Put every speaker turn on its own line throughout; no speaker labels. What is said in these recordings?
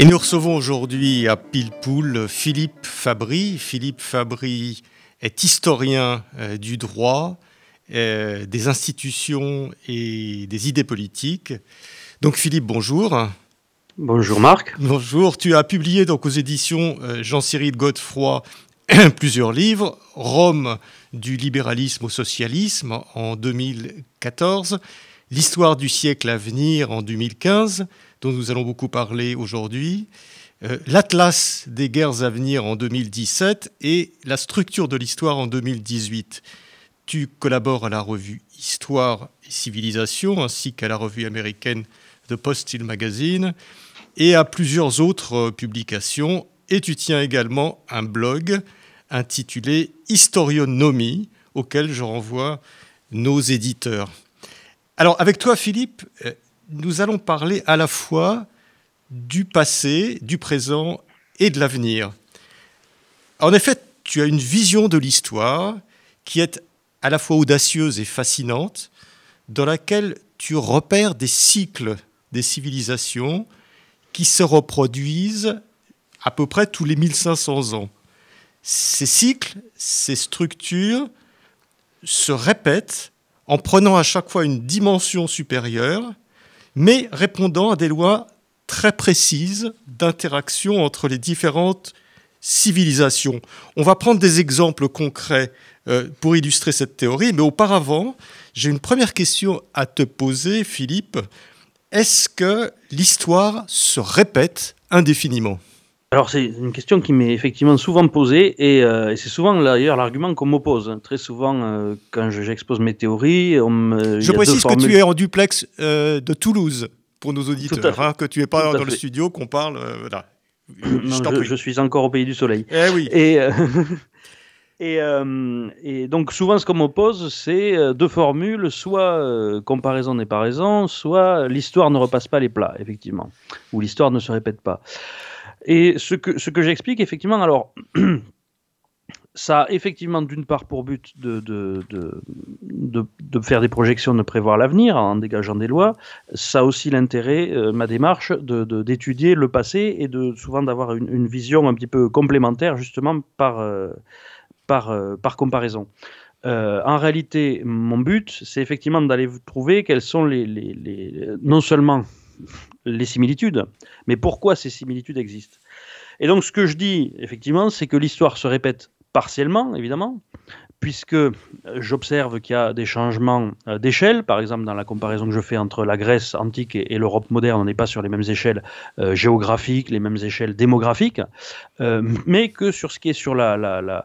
Et nous recevons aujourd'hui à Pilpoul Philippe Fabry. Philippe Fabry est historien euh, du droit, euh, des institutions et des idées politiques. Donc Philippe, bonjour.
Bonjour Marc.
Bonjour. Tu as publié donc aux éditions euh, Jean-Cyril Godefroy plusieurs livres. Rome du libéralisme au socialisme en 2014, L'histoire du siècle à venir en 2015 dont nous allons beaucoup parler aujourd'hui, euh, l'Atlas des guerres à venir en 2017 et la structure de l'histoire en 2018. Tu collabores à la revue Histoire et Civilisation ainsi qu'à la revue américaine The Postil Magazine et à plusieurs autres euh, publications. Et tu tiens également un blog intitulé Historionomie auquel je renvoie nos éditeurs. Alors avec toi Philippe, euh, nous allons parler à la fois du passé, du présent et de l'avenir. En effet, tu as une vision de l'histoire qui est à la fois audacieuse et fascinante, dans laquelle tu repères des cycles des civilisations qui se reproduisent à peu près tous les 1500 ans. Ces cycles, ces structures se répètent en prenant à chaque fois une dimension supérieure mais répondant à des lois très précises d'interaction entre les différentes civilisations. On va prendre des exemples concrets euh, pour illustrer cette théorie, mais auparavant, j'ai une première question à te poser, Philippe. Est-ce que l'histoire se répète indéfiniment?
Alors c'est une question qui m'est effectivement souvent posée et, euh, c'est souvent d'ailleurs l'argument qu'on m'oppose. Très souvent euh, quand j'expose mes théories, on me,
je précise que tu es en duplex euh, de Toulouse pour nos auditeurs, hein, que tu n'es pas dans le studio, qu'on parle. Voilà.
Je, je, suis encore au pays du soleil.
Eh oui.
Et, et, et, donc souvent ce qu'on m'oppose, c'est deux formules, soit comparaison n'est pas raison, soit l'histoire ne repasse pas les plats, effectivement, ou l'histoire ne se répète pas. Et ce que, ce que j'explique, effectivement, alors, ça a effectivement d'une part pour but de, de, de, de, faire des projections, de prévoir l'avenir en dégageant des lois. Ça a aussi l'intérêt, euh, ma démarche, d'étudier le passé et de souvent d'avoir une, vision un petit peu complémentaire, justement, par, euh, par, euh, par comparaison. en réalité, mon but, c'est effectivement d'aller trouver quels sont les, les, non seulement les similitudes, mais pourquoi ces similitudes existent? Et donc ce que je dis, effectivement, c'est que l'histoire se répète partiellement, évidemment, puisque euh, j'observe qu'il y a des changements euh, d'échelle, par exemple dans la comparaison que je fais entre la Grèce antique et, l'Europe moderne, on n'est pas sur les mêmes échelles euh, géographiques, les mêmes échelles démographiques, mais que sur ce qui est sur le,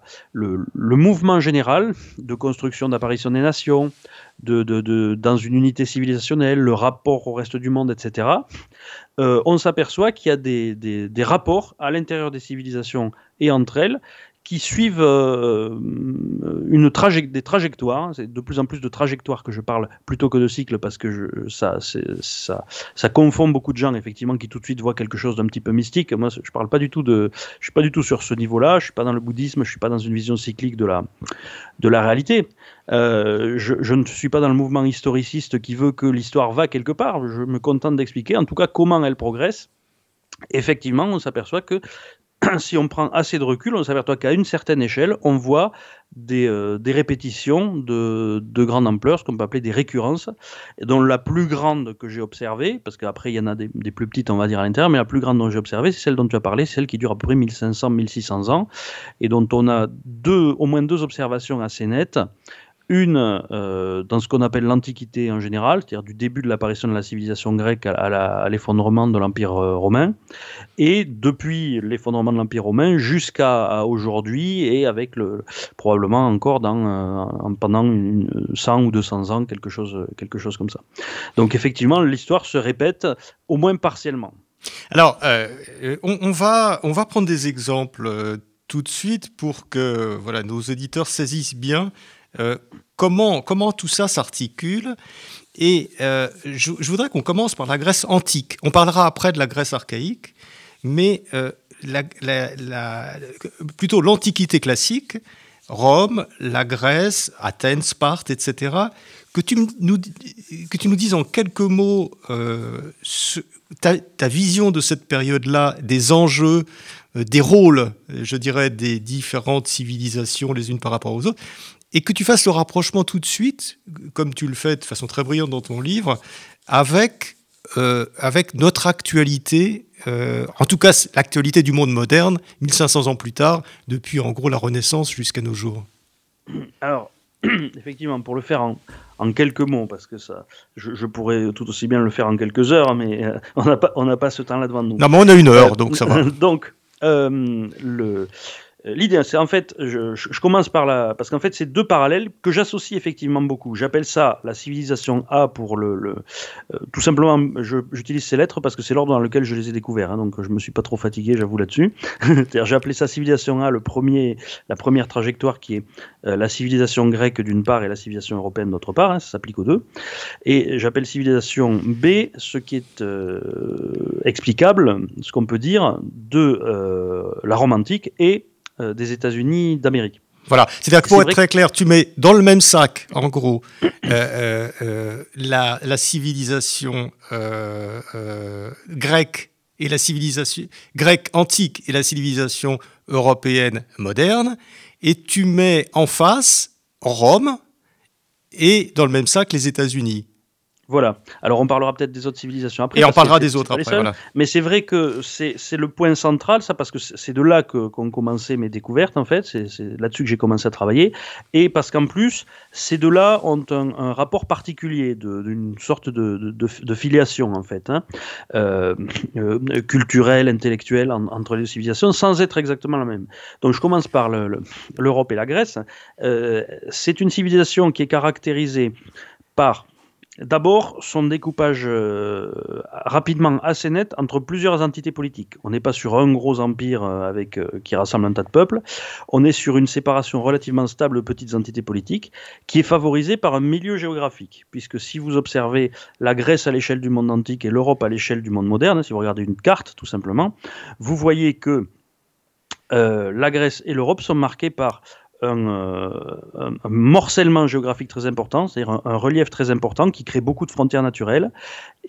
mouvement général de construction d'apparition des nations, dans une unité civilisationnelle, le rapport au reste du monde, etc., on s'aperçoit qu'il y a des rapports à l'intérieur des civilisations et entre elles qui suivent euh, une des trajectoires. C'est de plus en plus de trajectoires que je parle plutôt que de cycles parce que ça, ça, confond beaucoup de gens effectivement qui tout de suite voient quelque chose d'un petit peu mystique. Moi, je parle pas du tout de, je suis pas du tout sur ce niveau-là. Je suis pas dans le bouddhisme. Je suis pas dans une vision cyclique de la, de la réalité. Euh, je, ne suis pas dans le mouvement historiciste qui veut que l'histoire va quelque part. Je me contente d'expliquer, en tout cas, comment elle progresse effectivement, on s'aperçoit que si on prend assez de recul, on s'aperçoit qu'à une certaine échelle, on voit des, euh, répétitions de, grande ampleur, ce qu'on peut appeler des récurrences, dont la plus grande que j'ai observée, parce qu'après il y en a des, plus petites, on va dire, à l'intérieur, mais la plus grande dont j'ai observée, c'est celle dont tu as parlé, celle qui dure à peu près 1500-1600 ans, et dont on a au moins deux observations assez nettes. Une euh, dans ce qu'on appelle l'Antiquité en général, c'est-à-dire du début de l'apparition de la civilisation grecque à, l'effondrement de l'Empire euh, romain, et depuis l'effondrement de l'Empire romain jusqu'à aujourd'hui, et avec le, probablement encore euh, pendant une, 100 ou 200 ans, quelque chose, quelque chose comme ça. Donc effectivement, l'histoire se répète au moins partiellement.
Alors, on, va, on va prendre des exemples tout de suite pour que voilà, nos auditeurs saisissent bien comment, comment tout ça s'articule. Et je, voudrais qu'on commence par la Grèce antique. On parlera après de la Grèce archaïque, mais plutôt l'Antiquité classique, Rome, la Grèce, Athènes, Sparte, etc., que tu nous, que tu nous dises en quelques mots euh, ta, vision de cette période-là, des enjeux, euh, des rôles, je dirais, des différentes civilisations les unes par rapport aux autres, et que tu fasses le rapprochement tout de suite, comme tu le fais de façon très brillante dans ton livre, avec, euh, avec notre actualité euh, en tout cas l'actualité du monde moderne, 1500 ans plus tard, depuis en gros la Renaissance jusqu'à nos jours
Alors, effectivement, pour le faire en, quelques mots, parce que ça, je, pourrais tout aussi bien le faire en quelques heures, mais euh, on n'a pas, pas ce temps-là devant nous.
Non, mais on a une heure, donc ça va.
donc, le, l'idée, c'est en fait, je, commence par la, parce qu'en fait, c'est deux parallèles que j'associe effectivement beaucoup. J'appelle ça la civilisation A pour le, euh, tout simplement, j'utilise ces lettres parce que c'est l'ordre dans lequel je les ai découverts, hein, donc je me suis pas trop fatigué, j'avoue là-dessus. j'ai appelé ça civilisation A, le premier, la première trajectoire qui est euh, la civilisation grecque d'une part et la civilisation européenne d'autre part, hein, ça s'applique aux deux. Et j'appelle civilisation B ce qui est explicable, ce qu'on peut dire de la Rome antique et euh, des États-Unis d'Amérique.
Voilà, c'est-à-dire que pour être très clair, tu mets dans le même sac, en gros, euh, euh, la, civilisation grecque et la civilisation grecque antique et la civilisation européenne moderne, et tu mets en face Rome et dans le même sac les États-Unis.
Voilà. Alors on parlera peut-être des autres civilisations après.
Et on parlera des autres après. Voilà.
Mais c'est vrai que c'est le point central, ça, parce que c'est de là qu'ont commencé mes découvertes, en fait. C'est là-dessus que j'ai commencé à travailler. Et parce qu'en plus, ces deux-là ont un, rapport particulier, d'une sorte de, de, filiation, en fait, hein. euh, euh, culturelle, intellectuelle, entre les civilisations, sans être exactement la même. Donc je commence par l'Europe et la Grèce. Euh, c'est une civilisation qui est caractérisée par D'abord, son découpage euh, rapidement assez net entre plusieurs entités politiques. On n'est pas sur un gros empire euh, avec, euh, qui rassemble un tas de peuples, on est sur une séparation relativement stable de petites entités politiques qui est favorisée par un milieu géographique. Puisque si vous observez la Grèce à l'échelle du monde antique et l'Europe à l'échelle du monde moderne, si vous regardez une carte tout simplement, vous voyez que la Grèce et l'Europe sont marquées par euh, un, morcellement géographique très important, c'est-à-dire un, relief très important qui crée beaucoup de frontières naturelles,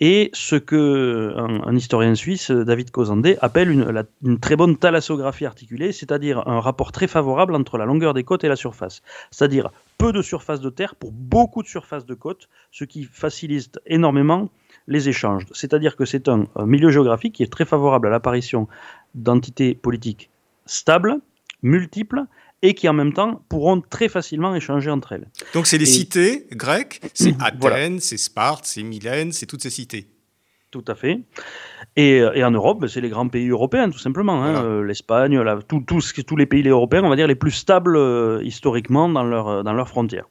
et ce que un, historien suisse, David Cosandé, appelle une, une, très bonne thalassographie articulée, c'est-à-dire un rapport très favorable entre la longueur des côtes et la surface, c'est-à-dire peu de surface de terre pour beaucoup de surface de côte, ce qui facilite énormément les échanges. C'est-à-dire que c'est un milieu géographique qui est très favorable à l'apparition d'entités politiques stables, multiples, et qui en même temps pourront très facilement échanger entre elles.
Donc c'est les cités grecques, c'est Athènes, c'est Sparte, c'est Mylène, c'est toutes ces cités.
Tout à fait. Et, en Europe, ben, c'est les grands pays européens, tout simplement. Hein. Euh, L'Espagne, tous les pays européens, on va dire, les plus stables euh, historiquement dans, leur, dans leurs frontières.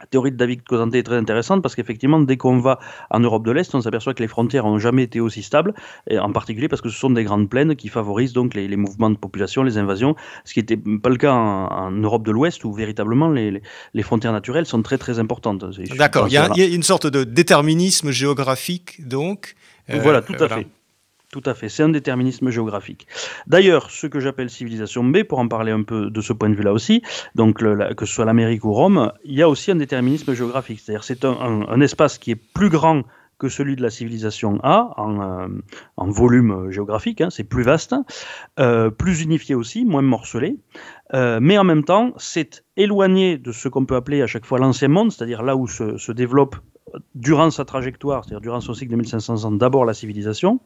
La théorie de David Cosanté est très intéressante parce qu'effectivement, dès qu'on va en Europe de l'Est, on s'aperçoit que les frontières n'ont jamais été aussi stables, et en particulier parce que ce sont des grandes plaines qui favorisent donc les, mouvements de population, les invasions, ce qui n'était pas le cas en, Europe de l'Ouest où véritablement les, frontières naturelles sont très très importantes.
D'accord, il, y, a une sorte de déterminisme géographique donc.
voilà, tout à fait. Tout à fait, c'est un déterminisme géographique. D'ailleurs, ce que j'appelle civilisation B, pour en parler un peu de ce point de vue-là aussi, donc que ce soit l'Amérique ou Rome, il y a aussi un déterminisme géographique. C'est-à-dire c'est un, espace qui est plus grand que celui de la civilisation A en, euh, volume géographique, hein, c'est plus vaste, euh, plus unifié aussi, moins morcelé, euh, mais en même temps c'est éloigné de ce qu'on peut appeler à chaque fois l'ancien monde, c'est-à-dire là où se, se développe durant sa trajectoire, c'est-à-dire durant son cycle de 1500 ans, d'abord la civilisation,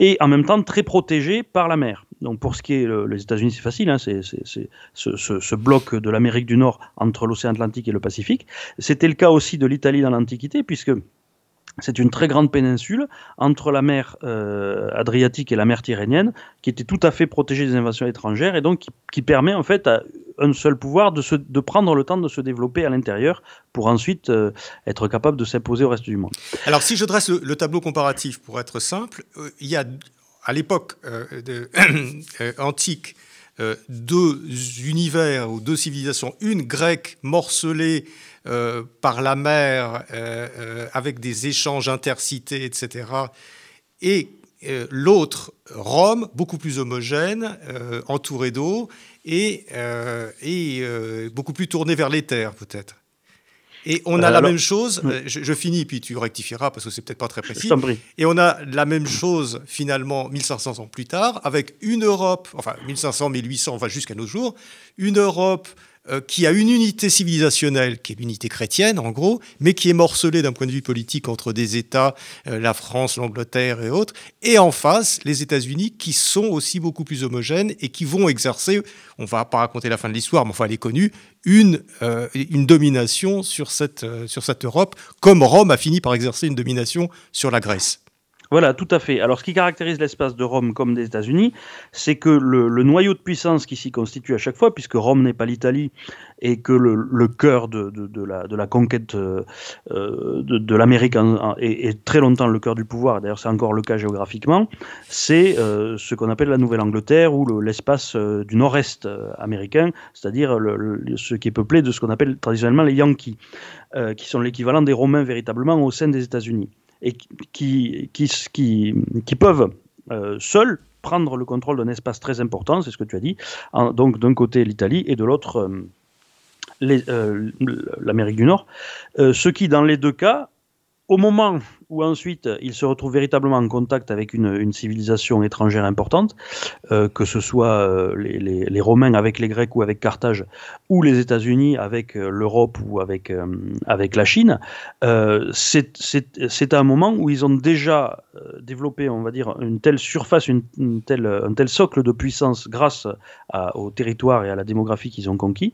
et en même temps très protégé par la mer. Donc pour ce qui est les États-Unis, c'est facile, hein, c'est ce, bloc de l'Amérique du Nord entre l'océan Atlantique et le Pacifique. C'était le cas aussi de l'Italie dans l'Antiquité, puisque c'est une très grande péninsule entre la mer euh, Adriatique et la mer Tyrrhénienne, qui était tout à fait protégée des invasions étrangères et donc qui, permet en fait à un seul pouvoir de, prendre le temps de se développer à l'intérieur pour ensuite euh, être capable de s'imposer au reste du monde.
Alors si je dresse le, tableau comparatif pour être simple, euh, il y a à l'époque antique deux univers ou deux civilisations, une grecque morcelée euh, par la mer, euh, euh, avec des échanges intercités, etc. Et l'autre, Rome, beaucoup plus homogène, entouré d'eau, et, et beaucoup plus tourné vers les terres, peut-être. Et on a la même chose, je, finis, puis tu rectifieras parce que c'est peut-être pas très précis. Et on a la même chose finalement 1500 ans plus tard, avec une Europe, enfin 1500, 1800, enfin jusqu'à nos jours, une Europe euh, qui a une unité civilisationnelle, qui est l'unité chrétienne en gros, mais qui est morcelée d'un point de vue politique entre des États, euh, la France, l'Angleterre et autres, et en face les États-Unis qui sont aussi beaucoup plus homogènes et qui vont exercer, on va pas raconter la fin de l'histoire, mais enfin elle est connue, une, euh, une domination sur cette, sur cette Europe, comme Rome a fini par exercer une domination sur la Grèce.
Voilà, tout à fait. Alors, ce qui caractérise l'espace de Rome comme des États-Unis, c'est que le, noyau de puissance qui s'y constitue à chaque fois, puisque Rome n'est pas l'Italie et que le, cœur de, la, conquête euh, de, l'Amérique est, très longtemps le cœur du pouvoir, d'ailleurs c'est encore le cas géographiquement, c'est euh, ce qu'on appelle la Nouvelle-Angleterre ou l'espace euh, du nord-est américain, c'est-à-dire ce qui est peuplé de ce qu'on appelle traditionnellement les Yankees, qui sont l'équivalent des Romains véritablement au sein des États-Unis et qui, qui, qui, peuvent euh, seuls prendre le contrôle d'un espace très important, c'est ce que tu as dit, donc d'un côté l'Italie et de l'autre euh, euh, l'Amérique du Nord, ce qui dans les deux cas, au moment où ensuite il se retrouve véritablement en contact avec une, civilisation étrangère importante, euh, que ce soit euh, les, Romains avec les Grecs ou avec Carthage, ou les États-Unis avec euh, l'Europe ou avec, la Chine, c'est un moment où ils ont déjà développé, on va dire, une telle surface, un tel socle de puissance grâce au territoire et à la démographie qu'ils ont conquis,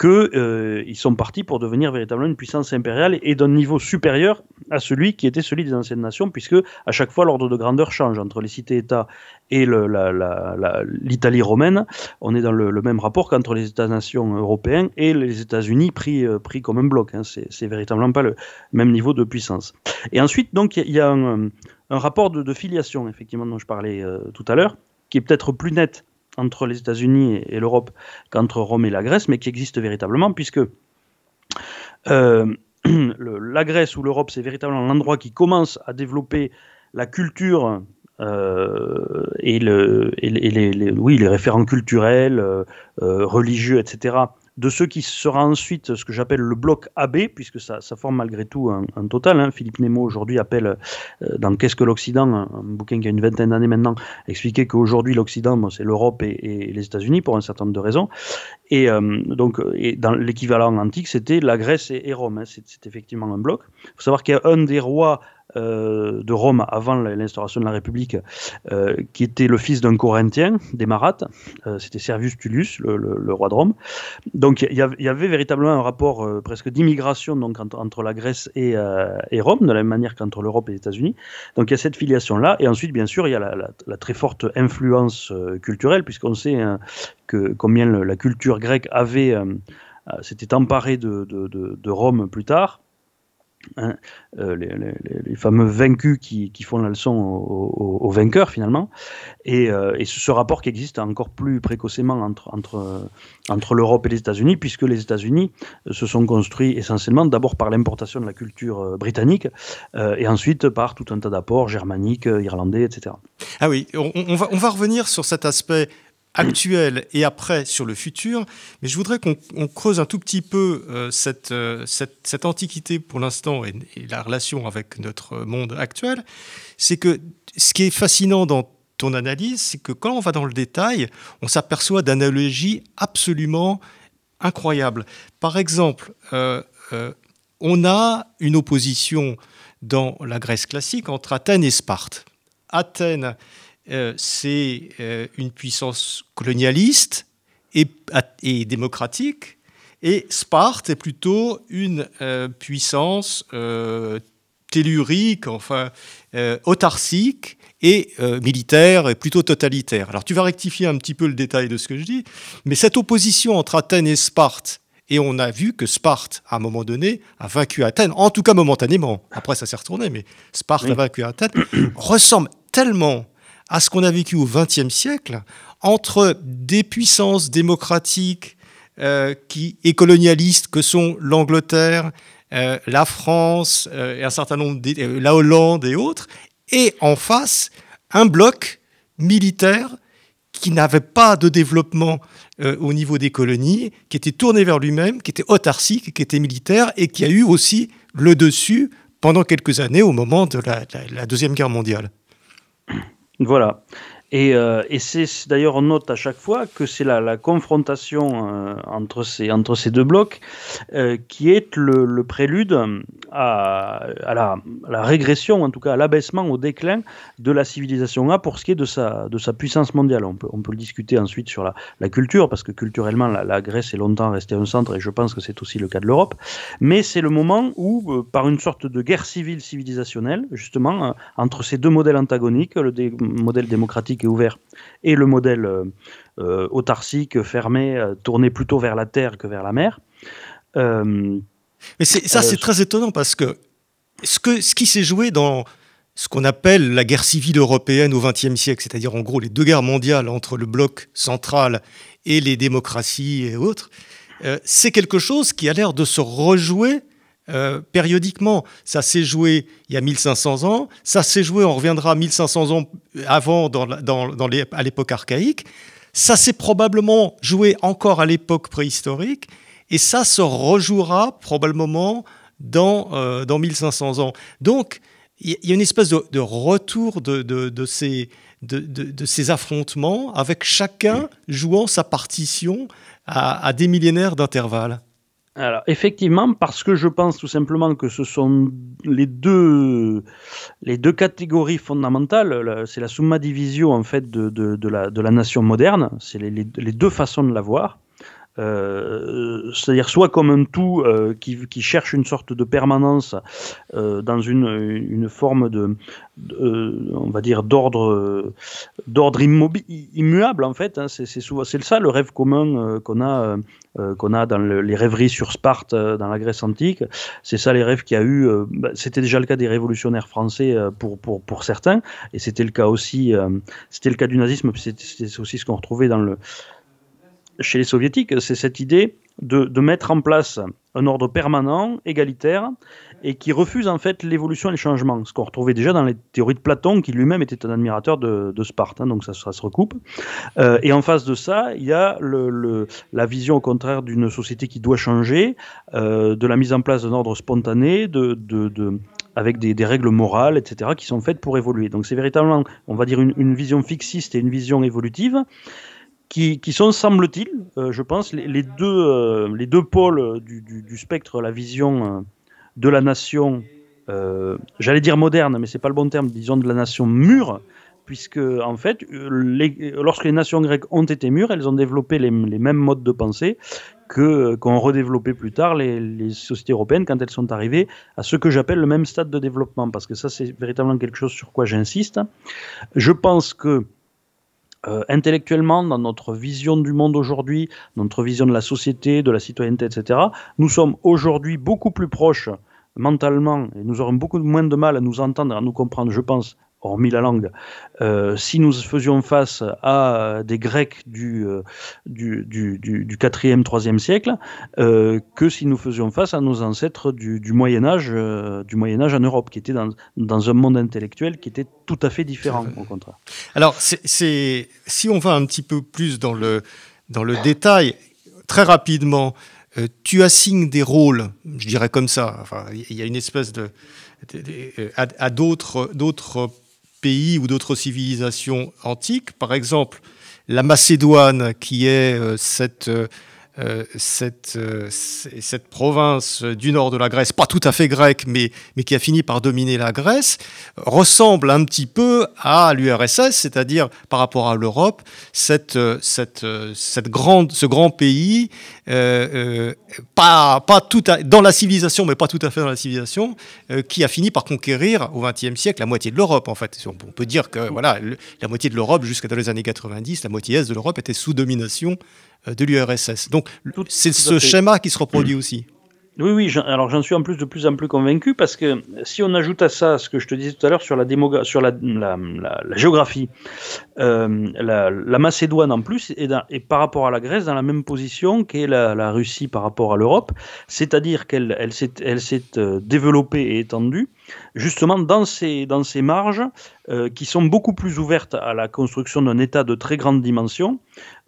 qu'ils sont partis pour devenir véritablement une puissance impériale et d'un niveau supérieur à celui qui était celui des anciennes nations, puisque à chaque fois l'ordre de grandeur change entre les cités-États et l'Italie romaine. On est dans le, même rapport qu'entre les États-nations européens et les États-Unis pris, euh, pris comme un bloc. Hein. C'est véritablement pas le même niveau de puissance. Et ensuite, donc, il y a un, rapport de, filiation, effectivement, dont je parlais euh, tout à l'heure, qui est peut-être plus net entre les États-Unis et, l'Europe qu'entre Rome et la Grèce, mais qui existe véritablement, puisque euh, la Grèce ou l'Europe, c'est véritablement l'endroit qui commence à développer la culture euh, et, les, référents culturels, euh, euh, religieux, etc., de ce qui sera ensuite ce que j'appelle le bloc AB, puisque ça, forme malgré tout un, total. Hein. Philippe Nemo aujourd'hui appelle dans Qu'est-ce que l'Occident, un, bouquin qui a une vingtaine d'années maintenant, expliquer qu'aujourd'hui l'Occident, c'est l'Europe et, les États-Unis pour un certain nombre de raisons. Et donc, et dans l'équivalent antique, c'était la Grèce et, Rome. Hein. C'est effectivement un bloc. Il faut savoir qu'il y a un des rois euh, de Rome avant l'instauration de la République, euh, qui était le fils d'un Corinthien, des Marates. Euh, c'était Servius Tullius, le, roi de Rome. Donc il y, avait véritablement un rapport presque d'immigration donc entre, la Grèce et, Rome, de la même manière qu'entre l'Europe et les États-Unis. Donc il y a cette filiation-là. Et ensuite, bien sûr, il y a la, très forte influence culturelle, puisqu'on sait hein, que combien la culture grecque avait s'était emparée de, Rome plus tard. Hein, euh, les, fameux vaincus qui, font la leçon aux, vainqueurs finalement, et, euh, ce rapport qui existe encore plus précocement entre, entre, entre l'Europe et les États-Unis, puisque les États-Unis se sont construits essentiellement d'abord par l'importation de la culture euh, britannique, et ensuite par tout un tas d'apports germaniques, irlandais, etc.
Ah oui, on, va, on va revenir sur cet aspect actuel et après sur le futur. Mais je voudrais qu'on creuse un tout petit peu euh, euh, cette, cette, antiquité pour l'instant et, la relation avec notre monde actuel. C'est que ce qui est fascinant dans ton analyse, c'est que quand on va dans le détail, on s'aperçoit d'analogies absolument incroyables. Par exemple, euh, on a une opposition dans la Grèce classique entre Athènes et Sparte. Athènes euh, c'est euh, une puissance colonialiste et, démocratique, et Sparte est plutôt une euh, puissance tellurique, enfin autarcique et militaire et plutôt totalitaire. Alors tu vas rectifier un petit peu le détail de ce que je dis, mais cette opposition entre Athènes et Sparte, et on a vu que Sparte, à un moment donné, a vaincu Athènes, en tout cas momentanément. Après, ça s'est retourné, mais Sparte a vaincu Athènes, ressemble tellement à ce qu'on a vécu au XXe siècle entre des puissances démocratiques euh, et colonialistes que sont l'Angleterre, euh, la France, euh, et un certain nombre la Hollande et autres, et en face un bloc militaire qui n'avait pas de développement au niveau des colonies, qui était tourné vers lui-même, qui était autarcique, qui était militaire et qui a eu aussi le dessus pendant quelques années au moment de la Deuxième Guerre mondiale.
Voilà. Et, euh, et c'est d'ailleurs, on note à chaque fois que c'est la, la, confrontation euh, entre, ces, entre ces deux blocs euh, qui est le, prélude à, à, la, la, régression, en tout cas à l'abaissement, au déclin de la civilisation A pour ce qui est de sa, de sa puissance mondiale. On peut, on peut le discuter ensuite sur la, la culture, parce que culturellement, la, la, Grèce est longtemps restée un centre, et je pense que c'est aussi le cas de l'Europe. Mais c'est le moment où, par une sorte de guerre civile civilisationnelle, justement, entre ces deux modèles antagoniques, le modèle démocratique ouvert, et le modèle euh, euh, autarcique, fermé, euh, tourné plutôt vers la terre que vers la mer.
Mais ça, c'est très étonnant parce que ce, que, ce qui s'est joué dans ce qu'on appelle la guerre civile européenne au XXe siècle, c'est-à-dire en gros les deux guerres mondiales entre le bloc central et les démocraties et autres, c'est quelque chose qui a l'air de se rejouer euh, périodiquement. Ça s'est joué il y a 1500 ans, ça s'est joué, on reviendra 1500 ans avant dans, dans, les, à l'époque archaïque, ça s'est probablement joué encore à l'époque préhistorique, et ça se rejouera probablement dans, euh, dans 1500 ans. Donc, il y a une espèce de, retour de, de, ces, de, ces affrontements, avec chacun jouant sa partition à, à des millénaires d'intervalle.
Alors, effectivement, parce que je pense tout simplement que ce sont les deux, les catégories fondamentales. C'est la summa divisio en fait de, la, nation moderne. C'est les, deux façons de la voir. Euh, c'est-à-dire soit comme un tout euh, qui, cherche une sorte de permanence euh, dans une, forme de, on va dire d'ordre immuable en fait. Hein, c'est souvent c'est ça le rêve commun qu'on a qu'on a dans les rêveries sur Sparte dans la Grèce antique. C'est ça les rêves qu'il y a eu. Bah, c'était déjà le cas des révolutionnaires français pour pour pour certains et c'était le cas aussi c'était le cas du nazisme. C'est aussi ce qu'on retrouvait dans le chez les soviétiques, c'est cette idée de, mettre en place un ordre permanent, égalitaire, et qui refuse en fait l'évolution et le changement. Ce qu'on retrouvait déjà dans les théories de Platon, qui lui-même était un admirateur de, Sparte, hein, donc ça, se recoupe. Euh, et en face de ça, il y a la vision au contraire d'une société qui doit changer, euh, de la mise en place d'un ordre spontané, avec des, règles morales, etc., qui sont faites pour évoluer. Donc c'est véritablement, on va dire, une vision fixiste et une vision évolutive qui, sont, semble-t-il, euh, je pense, les, deux, euh, les deux pôles du, du, spectre, la vision euh, de la nation, j'allais dire moderne, mais c'est pas le bon terme, disons de la nation mûre, puisque en fait, lorsque les nations grecques ont été mûres, elles ont développé les, mêmes modes de pensée qu'ont redéveloppé plus tard les, les, sociétés européennes quand elles sont arrivées à ce que j'appelle le même stade de développement, parce que ça c'est véritablement quelque chose sur quoi j'insiste. Je pense que euh, intellectuellement, dans notre vision du monde aujourd'hui, notre vision de la société, de la citoyenneté, etc., nous sommes aujourd'hui beaucoup plus proches mentalement et nous aurons beaucoup moins de mal à nous entendre, à nous comprendre, je pense, hormis la langue, euh, si nous faisions face à des Grecs du, euh, du, du, du, 4e, 3e siècle, euh, que si nous faisions face à nos ancêtres du, Moyen Âge, Moyen en Europe, qui étaient dans, dans un monde intellectuel qui était tout à fait différent, au contraire.
Alors, c'est, si on va un petit peu plus dans le, dans le détail, très rapidement, tu assignes des rôles, je dirais comme ça. Il y a une espèce de, à, d'autres ou d'autres civilisations antiques. Par exemple, la Macédoine, qui est euh, cette, euh, euh, cette, euh, province du nord de la Grèce, pas tout à fait grecque, mais, qui a fini par dominer la Grèce, ressemble un petit peu à l'URSS, c'est-à-dire par rapport à l'Europe, cette, cette grande, ce grand pays, pas, tout dans la civilisation, mais pas tout à fait dans la civilisation, qui a fini par conquérir au XXe siècle la moitié de l'Europe, en fait. On peut dire que voilà, la moitié de l'Europe, jusqu'à dans les années 90, la moitié est de l'Europe était sous domination euh, de l'URSS. Donc c'est ce schéma qui se reproduit aussi.
Oui, oui, alors j'en suis en plus de plus en plus convaincu parce que si on ajoute à ça ce que je te disais tout à l'heure sur la, sur la, géographie, euh, la, Macédoine en plus est, par rapport à la Grèce dans la même position qu'est la, Russie par rapport à l'Europe, c'est-à-dire qu'elle elle, s'est euh, développée et étendue justement dans ces, dans ces marges euh, qui sont beaucoup plus ouvertes à la construction d'un État de très grande dimension,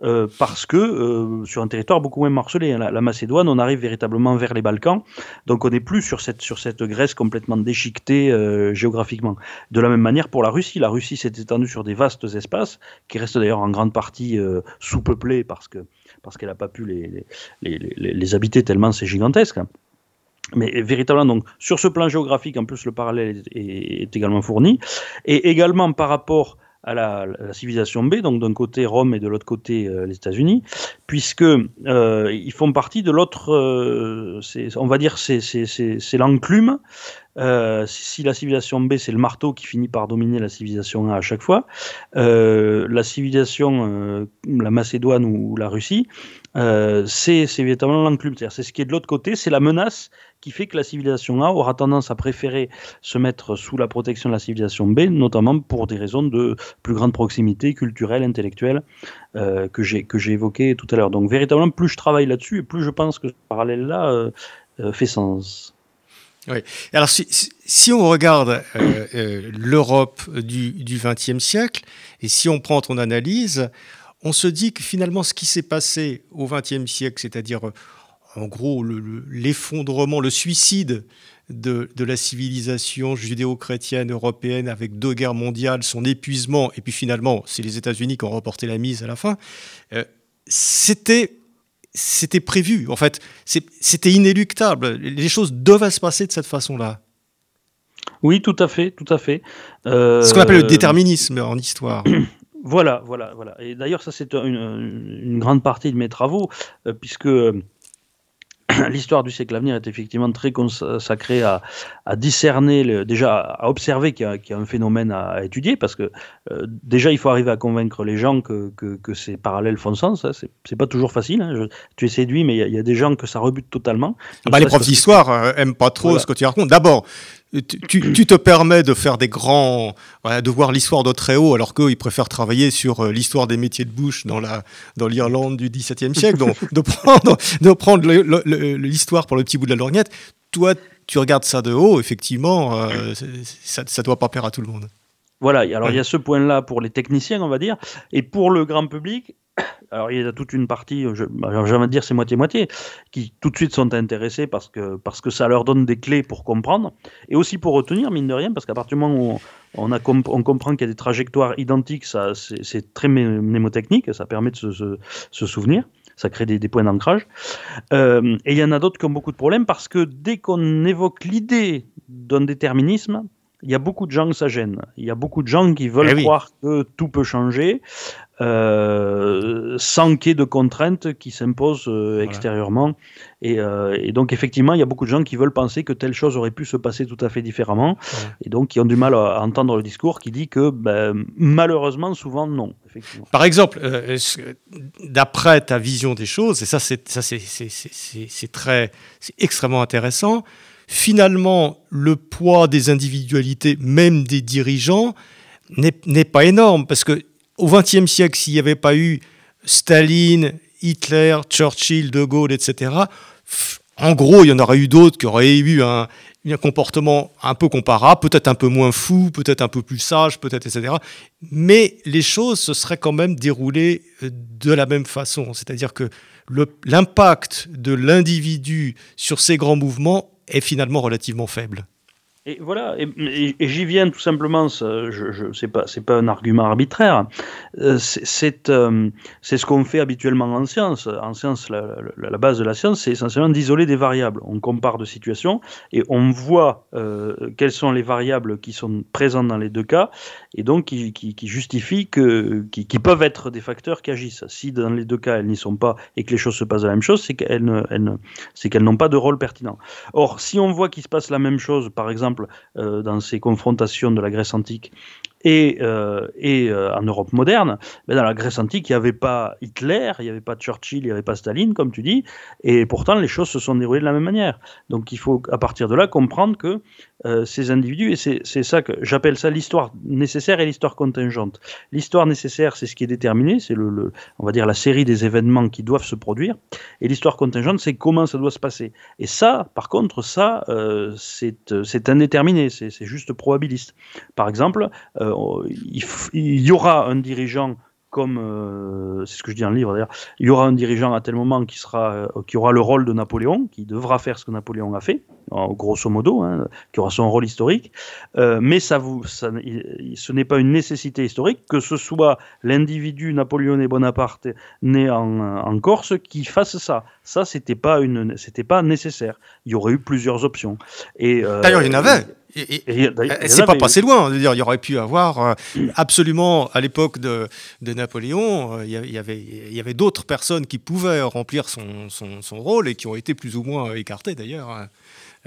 euh, parce que euh, sur un territoire beaucoup moins morcelé, hein, la, Macédoine, on arrive véritablement vers les Balkans, donc on n'est plus sur cette, sur cette Grèce complètement déchiquetée géographiquement. De la même manière pour la Russie, la Russie s'est étendue sur des vastes espaces, qui restent d'ailleurs en grande partie sous-peuplés parce que parce qu'elle n'a pas pu les, les, les habiter tellement c'est gigantesque. Mais véritablement, donc, sur ce plan géographique, en plus, le parallèle est, également fourni. Et également par rapport à la, civilisation B, donc d'un côté Rome et de l'autre côté euh, les États-Unis, puisque euh, ils font partie de l'autre, euh, on va dire, c'est l'enclume. Si la civilisation B, c'est le marteau qui finit par dominer la civilisation A à chaque fois, la civilisation, la Macédoine ou la Russie, c'est véritablement l'enclume. C'est ce qui est de l'autre côté, c'est la menace qui fait que la civilisation A aura tendance à préférer se mettre sous la protection de la civilisation B, notamment pour des raisons de plus grande proximité culturelle, intellectuelle, euh, que j'ai évoqué tout à l'heure. Donc véritablement, plus je travaille là-dessus, et plus je pense que ce parallèle-là euh, euh, fait sens.
Oui. Alors, si, si on regarde l'Europe du XXe siècle, et si on prend ton analyse, on se dit que finalement, ce qui s'est passé au XXe siècle, c'est-à-dire en gros l'effondrement, le, suicide de, la civilisation judéo-chrétienne européenne avec deux guerres mondiales, son épuisement, et puis finalement, c'est les États-Unis qui ont reporté la mise à la fin, euh, c'était c'était prévu, en fait, c'était inéluctable. Les choses devaient se passer de cette façon-là.
Oui, tout à fait, tout à fait.
Ce qu'on appelle le euh, déterminisme en histoire.
Voilà, voilà, voilà. Et d'ailleurs, ça, c'est une, grande partie de mes travaux, euh, puisque l'histoire du siècle à venir est effectivement très consacrée à, discerner, déjà à observer qu'il y, a un phénomène à, étudier, parce que euh, déjà il faut arriver à convaincre les gens que, ces parallèles font sens. Hein. C'est pas toujours facile. Hein. tu es séduit, mais il y, a des gens que ça rebute totalement.
Ah bah, les profs d'histoire euh, aiment pas trop ce que tu racontes. D'abord, tu, te permets de faire des grands, de voir l'histoire de très haut, alors qu'eux, ils préfèrent travailler sur euh, l'histoire des métiers de bouche dans la dans l'Irlande du XVIIe siècle, donc de prendre de prendre l'histoire pour le petit bout de la lorgnette. Toi, tu regardes ça de haut, effectivement, euh, ça ne doit pas plaire à tout le monde.
Voilà, alors il y a ce point-là pour les techniciens, on va dire, et pour le grand public, alors il y a toute une partie, je, vais dire c'est moitié-moitié, qui tout de suite sont intéressés parce que, parce que ça leur donne des clés pour comprendre, et aussi pour retenir, mine de rien, parce qu'à partir du moment où on, a on comprend qu'il y a des trajectoires identiques, ça, c'est, très mnémotechnique, ça permet de se, souvenir ça crée des, points d'ancrage. Euh, et il y en a d'autres qui ont beaucoup de problèmes parce que dès qu'on évoque l'idée d'un déterminisme, il y a beaucoup de gens que ça gêne. Il y a beaucoup de gens qui veulent eh croire que tout peut changer euh, sans qu'il y ait de contraintes qui s'imposent euh, extérieurement. Euh, et, donc, effectivement, il y a beaucoup de gens qui veulent penser que telle chose aurait pu se passer tout à fait différemment. Et donc, qui ont du mal à, entendre le discours qui dit que, ben, malheureusement, souvent, non.
Par exemple, d'après ta vision des choses, et ça, c'est, ça, c'est, très, c'est extrêmement intéressant finalement, le poids des individualités, même des dirigeants, n'est pas énorme. Parce que au XXe siècle, s'il n'y avait pas eu Staline, Hitler, Churchill, De Gaulle, etc., en gros, il y en aurait eu d'autres qui auraient eu un, comportement un peu comparable, peut-être un peu moins fou, peut-être un peu plus sage, peut-être, etc. Mais les choses se seraient quand même déroulées euh, de la même façon. C'est-à-dire que l'impact de l'individu sur ces grands mouvements est finalement relativement faible.
Et voilà, et, j'y viens tout simplement, je, je c'est pas, un argument arbitraire, euh, c'est, euh, c'est ce qu'on fait habituellement en science. En science, la, base de la science, c'est essentiellement d'isoler des variables. On compare de situations et on voit euh, quelles sont les variables qui sont présentes dans les deux cas et donc qui, justifient que, qui, qui, peuvent être des facteurs qui agissent. Si dans les deux cas elles n'y sont pas et que les choses se passent la même chose, c'est qu'elles, qu'elles n'ont pas de rôle pertinent. Or, si on voit qu'il se passe la même chose, par exemple euh, dans ces confrontations de la Grèce antique et, euh, euh, en Europe moderne, mais dans la Grèce antique, il n'y avait pas Hitler, il n'y avait pas Churchill, il n'y avait pas Staline, comme tu dis, et pourtant les choses se sont déroulées de la même manière. Donc il faut à partir de là comprendre que euh, ces individus, et c'est ça que j'appelle ça l'histoire nécessaire et l'histoire contingente. L'histoire nécessaire, c'est ce qui est déterminé, c'est le, on va dire la série des événements qui doivent se produire, et l'histoire contingente, c'est comment ça doit se passer. Et ça, par contre, ça, c'est indéterminé, c'est juste probabiliste. Par exemple, il, il, y aura un dirigeant comme euh, c'est ce que je dis dans le livre d'ailleurs, il y aura un dirigeant à tel moment qui sera euh, qui aura le rôle de Napoléon, qui devra faire ce que Napoléon a fait, grosso modo, hein, qui aura son rôle historique. Euh, mais ça vous, ce n'est pas une nécessité historique que ce soit l'individu napoléonais Bonaparte né en, Corse qui fasse ça. Ça, c'était pas une, c'était pas nécessaire. Il y aurait eu plusieurs options.
Et d'ailleurs, il y en avait. Et, c'est pas passé loin. Dire, il y aurait pu avoir euh, absolument, à l'époque de, de, Napoléon, euh, il y avait, il y avait d'autres personnes qui pouvaient remplir son, son, son, rôle et qui ont été plus ou moins écartées d'ailleurs hein,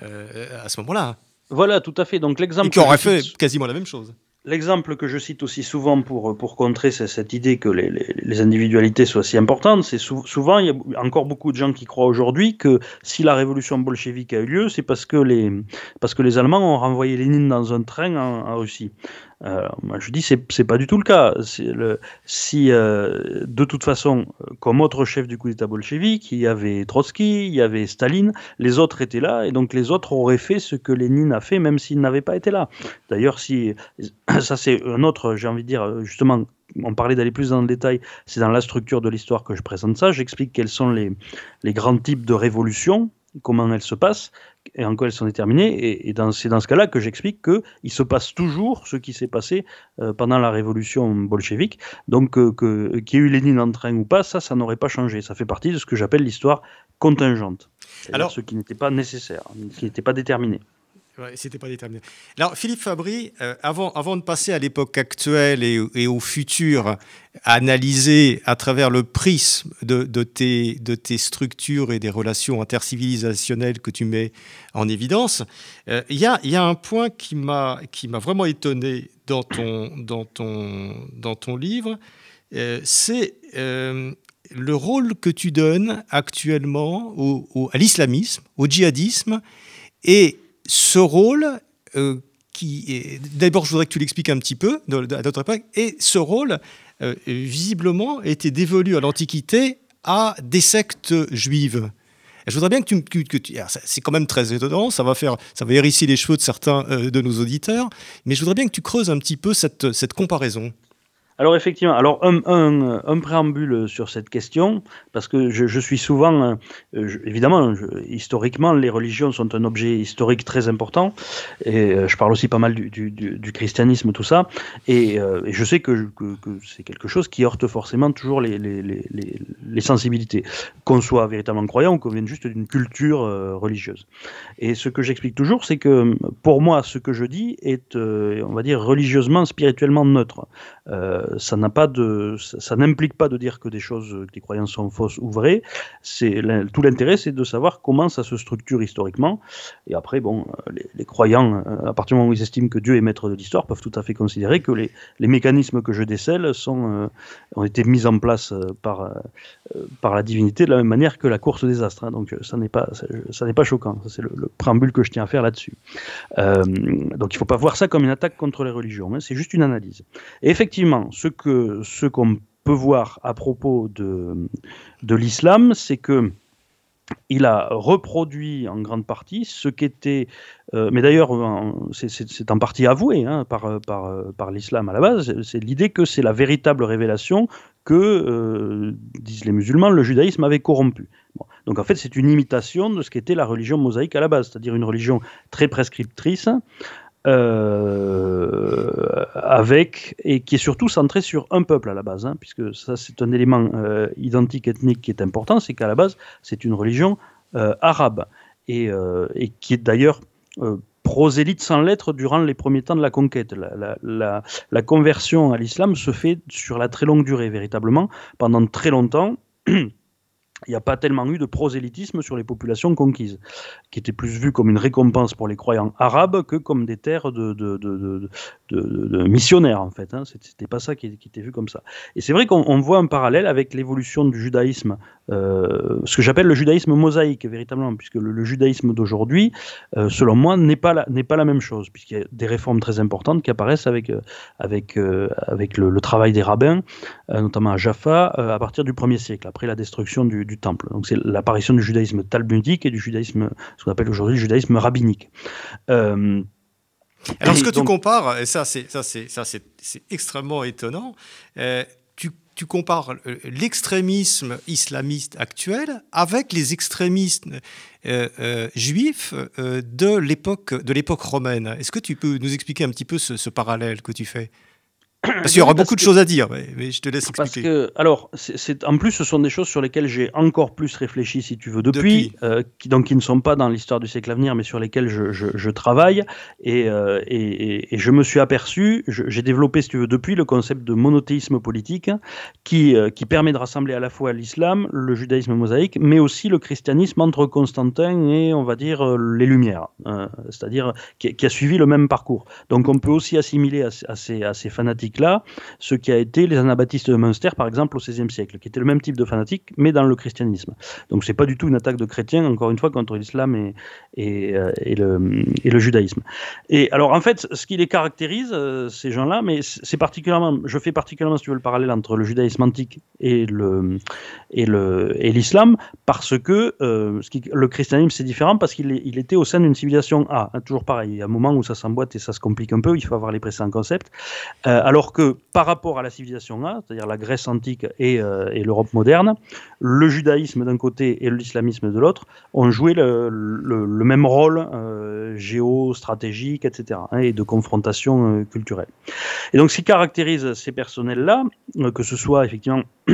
euh, à ce moment-là.
Voilà, tout à fait. Donc l'exemple.
qui aurait fait quasiment la même chose.
L'exemple que je cite aussi souvent pour, contrer cette idée que les, individualités soient si importantes, c'est souvent, il y a encore beaucoup de gens qui croient aujourd'hui que si la révolution bolchevique a eu lieu, c'est parce que les, Allemands ont renvoyé Lénine dans un train en Russie. Euh, moi, je dis c'est c'est pas du tout le cas. Si euh, de toute façon, comme autre chef du coup d'État bolchevique, il y avait Trotsky, il y avait Staline, les autres étaient là et donc les autres auraient fait ce que Lénine a fait même s'ils n'avaient pas été là. D'ailleurs, si ça c'est un autre, j'ai envie de dire justement on parlait d'aller plus dans le détail, c'est dans la structure de l'histoire que je présente ça. J'explique quels sont les, les grands types de révolutions comment elles se passent et en quoi elles sont déterminées. Et, c'est dans ce cas-là que j'explique qu'il se passe toujours ce qui s'est passé euh, pendant la révolution bolchevique. Donc, euh, que, qu'il y ait eu Lénine en train ou pas, ça, ça n'aurait pas changé. Ça fait partie de ce que j'appelle l'histoire contingente. Alors, ce qui n'était pas nécessaire, qui n'était pas déterminé.
Ouais, c'était pas déterminé. Alors, Philippe Fabry, euh, avant, de passer à l'époque actuelle et, au futur, analyser à travers le prisme de, tes, structures et des relations intercivilisationnelles que tu mets en évidence, euh, il y, a, un point qui m'a vraiment étonné dans ton, livre, euh, c'est le rôle que tu donnes actuellement à l'islamisme, au djihadisme, et ce rôle, euh, qui d'abord, je voudrais que tu l'expliques un petit peu à d'autres époques, et ce rôle, euh, visiblement, était dévolu à l'Antiquité à des sectes juives. je voudrais bien que tu, c'est quand même très étonnant, ça va faire, ça va hérisser les cheveux de certains euh, de nos auditeurs, mais je voudrais bien que tu creuses un petit peu cette, cette comparaison.
Alors effectivement, alors un, préambule sur cette question, parce que je, suis souvent, euh, évidemment, historiquement, les religions sont un objet historique très important, et euh, je parle aussi pas mal du, christianisme, tout ça, et, euh, je sais que, c'est quelque chose qui heurte forcément toujours les, les, sensibilités, qu'on soit véritablement croyant ou qu'on vienne juste d'une culture religieuse. Et ce que j'explique toujours, c'est que pour moi, ce que je dis est, on va dire, religieusement, spirituellement neutre ça n'a pas de, ça, n'implique pas de dire que des choses, que croyances sont fausses ou vraies. C'est tout l'intérêt, c'est de savoir comment ça se structure historiquement. Et après, bon, euh, les, croyants, euh, à partir du moment où ils estiment que Dieu est maître de l'histoire, peuvent tout à fait considérer que les, les mécanismes que je décèle sont, euh, ont été mis en place par, par la divinité de la même manière que la course des astres. Hein. Donc, ça n'est pas, ça, n'est pas choquant. C'est le, préambule que je tiens à faire là-dessus. donc, il ne faut pas voir ça comme une attaque contre les religions. Hein. C'est juste une analyse. Et effectivement, ce que ce qu'on peut voir à propos de, de l'islam, c'est que il a reproduit en grande partie ce qu'était, euh, mais d'ailleurs c'est en partie avoué hein, par, par, par l'islam à la base, c'est l'idée que c'est la véritable révélation que, disent les musulmans, le judaïsme avait corrompu. Donc en fait, c'est une imitation de ce qu'était la religion mosaïque à la base, c'est-à-dire une religion très prescriptrice, euh, avec et qui est surtout centrée sur un peuple à la base, hein, puisque ça c'est un élément euh, identique ethnique qui est important, c'est qu'à la base c'est une religion euh, arabe et, et, qui est d'ailleurs prosélyte sans lettres durant les premiers temps de la conquête. La, la conversion à l'islam se fait sur la très longue durée, véritablement. Pendant très longtemps, il n'y a pas tellement eu de prosélytisme sur les populations conquises, qui était plus vu comme une récompense pour les croyants arabes que comme des terres de, missionnaires, en fait. Hein. C'était pas ça qui, était vu comme ça. Et c'est vrai qu'on voit un parallèle avec l'évolution du judaïsme, euh, ce que j'appelle le judaïsme mosaïque, véritablement, puisque le, judaïsme d'aujourd'hui, euh, selon moi, n'est pas, la, pas la même chose, puisqu'il y a des réformes très importantes qui apparaissent avec, euh, avec, avec le, travail des rabbins, notamment à Jaffa, à partir du 1er siècle, après la destruction du du temple. Donc c'est l'apparition du judaïsme talmudique et du judaïsme, ce qu'on appelle aujourd'hui le judaïsme rabbinique.
Euh, Alors ce que tu compares, et ça c'est ça c'est ça c'est extrêmement étonnant. Euh, tu, tu, compares euh, l'extrémisme islamiste actuel avec les extrémistes juifs de l'époque de l'époque romaine. Est-ce que tu peux nous expliquer un petit peu ce parallèle que tu fais? Parce qu'il y aura beaucoup de choses à dire, mais, je te laisse expliquer.
Parce que, alors, c'est, en plus, ce sont des choses sur lesquelles j'ai encore plus réfléchi, si tu veux, depuis, euh, qui, donc qui ne sont pas dans l'histoire du siècle à venir, mais sur lesquelles je, je, travaille. Euh, et, et, et, je me suis aperçu, j'ai développé, si tu veux, depuis le concept de monothéisme politique, qui, euh, qui permet de rassembler à la fois l'islam, le judaïsme mosaïque, mais aussi le christianisme entre Constantin et, on va dire, les Lumières, c'est-à-dire qui, qui, a suivi le même parcours. Donc, on peut aussi assimiler à, ces, à ces fanatiques là ce qui a été les anabaptistes de Münster, par exemple, au XVIe siècle, qui était le même type de fanatique, mais dans le christianisme. Donc c'est pas du tout une attaque de chrétiens, encore une fois, contre l'islam et, euh, le, judaïsme. Et alors, en fait, ce qui les caractérise, euh, ces gens-là, mais c'est particulièrement, je fais particulièrement, si tu veux, le parallèle entre le judaïsme antique et l'islam, parce que euh, le christianisme c'est différent parce qu'il il était au sein d'une civilisation A. Hein, toujours pareil, il y a un moment où ça s'emboîte et ça se complique un peu. Il faut avoir les précédents concepts. alors alors que par rapport à la civilisation A, c'est-à-dire la Grèce antique euh, et, l'Europe moderne, le judaïsme d'un côté et l'islamisme de l'autre ont joué le, même rôle euh, géostratégique, etc., hein, et de confrontation euh, culturelle. Et donc, ce qui caractérise ces personnels-là, que ce soit effectivement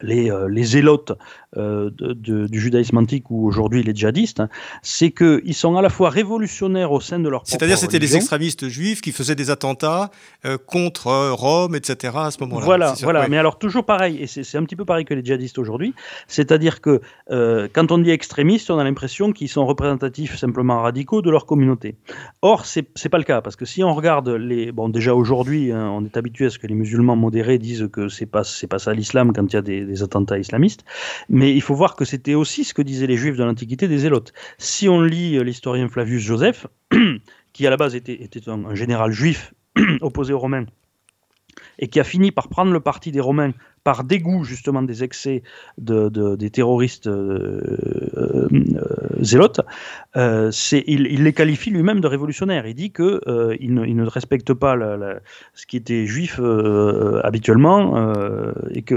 les, euh, les zélotes euh, de, du judaïsme antique ou aujourd'hui les djihadistes, hein, c'est qu'ils sont à la fois révolutionnaires au sein de leur
C'est-à-dire c'était des extrémistes juifs qui faisaient des attentats euh, contre Rome, etc. à ce moment-là.
Voilà, voilà. mais alors toujours pareil, et c'est un petit peu pareil que les djihadistes aujourd'hui, c'est-à-dire que quand on dit extrémistes, on a l'impression qu'ils sont représentatifs simplement radicaux de leur communauté. Or, c'est pas le cas, parce que si on regarde les... Bon, déjà aujourd'hui, hein, on est habitué à ce que les musulmans modérés disent que c'est pas, pas ça l'islam quand il y a des des attentats islamistes. Mais il faut voir que c'était aussi ce que disaient les juifs de l'Antiquité des zélotes. Si on lit euh, l'historien Flavius Joseph, qui à la base était, était un, général juif opposé aux Romains, et qui a fini par prendre le parti des Romains par dégoût justement des excès de, des terroristes euh, euh, zélotes, euh, il, les qualifie lui-même de révolutionnaires. Il dit qu'ils il ne, ne respectent pas ce qui était juif habituellement, et que,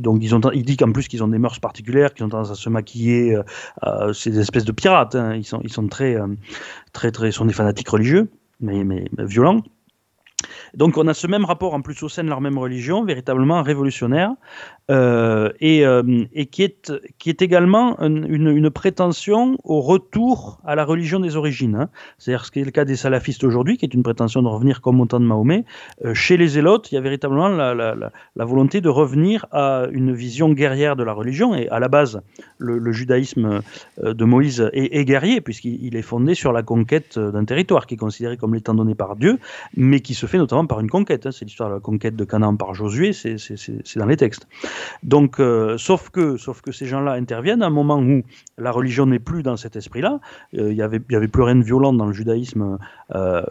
donc ils ont, il dit qu'en plus qu'ils ont des mœurs particulières, qu'ils ont tendance à se maquiller, c'est des espèces de pirates. Hein. ils sont, très, très, très, sont des fanatiques religieux, mais violents. Donc on a ce même rapport en plus au sein de leur même religion, véritablement révolutionnaire, et, euh, et qui, est, également une, prétention au retour à la religion des origines. Hein. C'est-à-dire ce qui est le cas des salafistes aujourd'hui, qui est une prétention de revenir comme au temps de Mahomet. Euh, chez les zélotes, il y a véritablement la, volonté de revenir à une vision guerrière de la religion, et à la base, le, judaïsme de Moïse est, est guerrier, puisqu'il est fondé sur la conquête d'un territoire qui est considéré comme l'étant donné par Dieu, mais qui se fait notamment par une conquête. Hein. C'est l'histoire de la conquête de Canaan par Josué, c'est dans les textes. Donc, euh, sauf, que, sauf que ces gens-là interviennent à un moment où la religion n'est plus dans cet esprit-là. Euh, il n'y avait, y avait plus rien de violent dans le judaïsme, euh,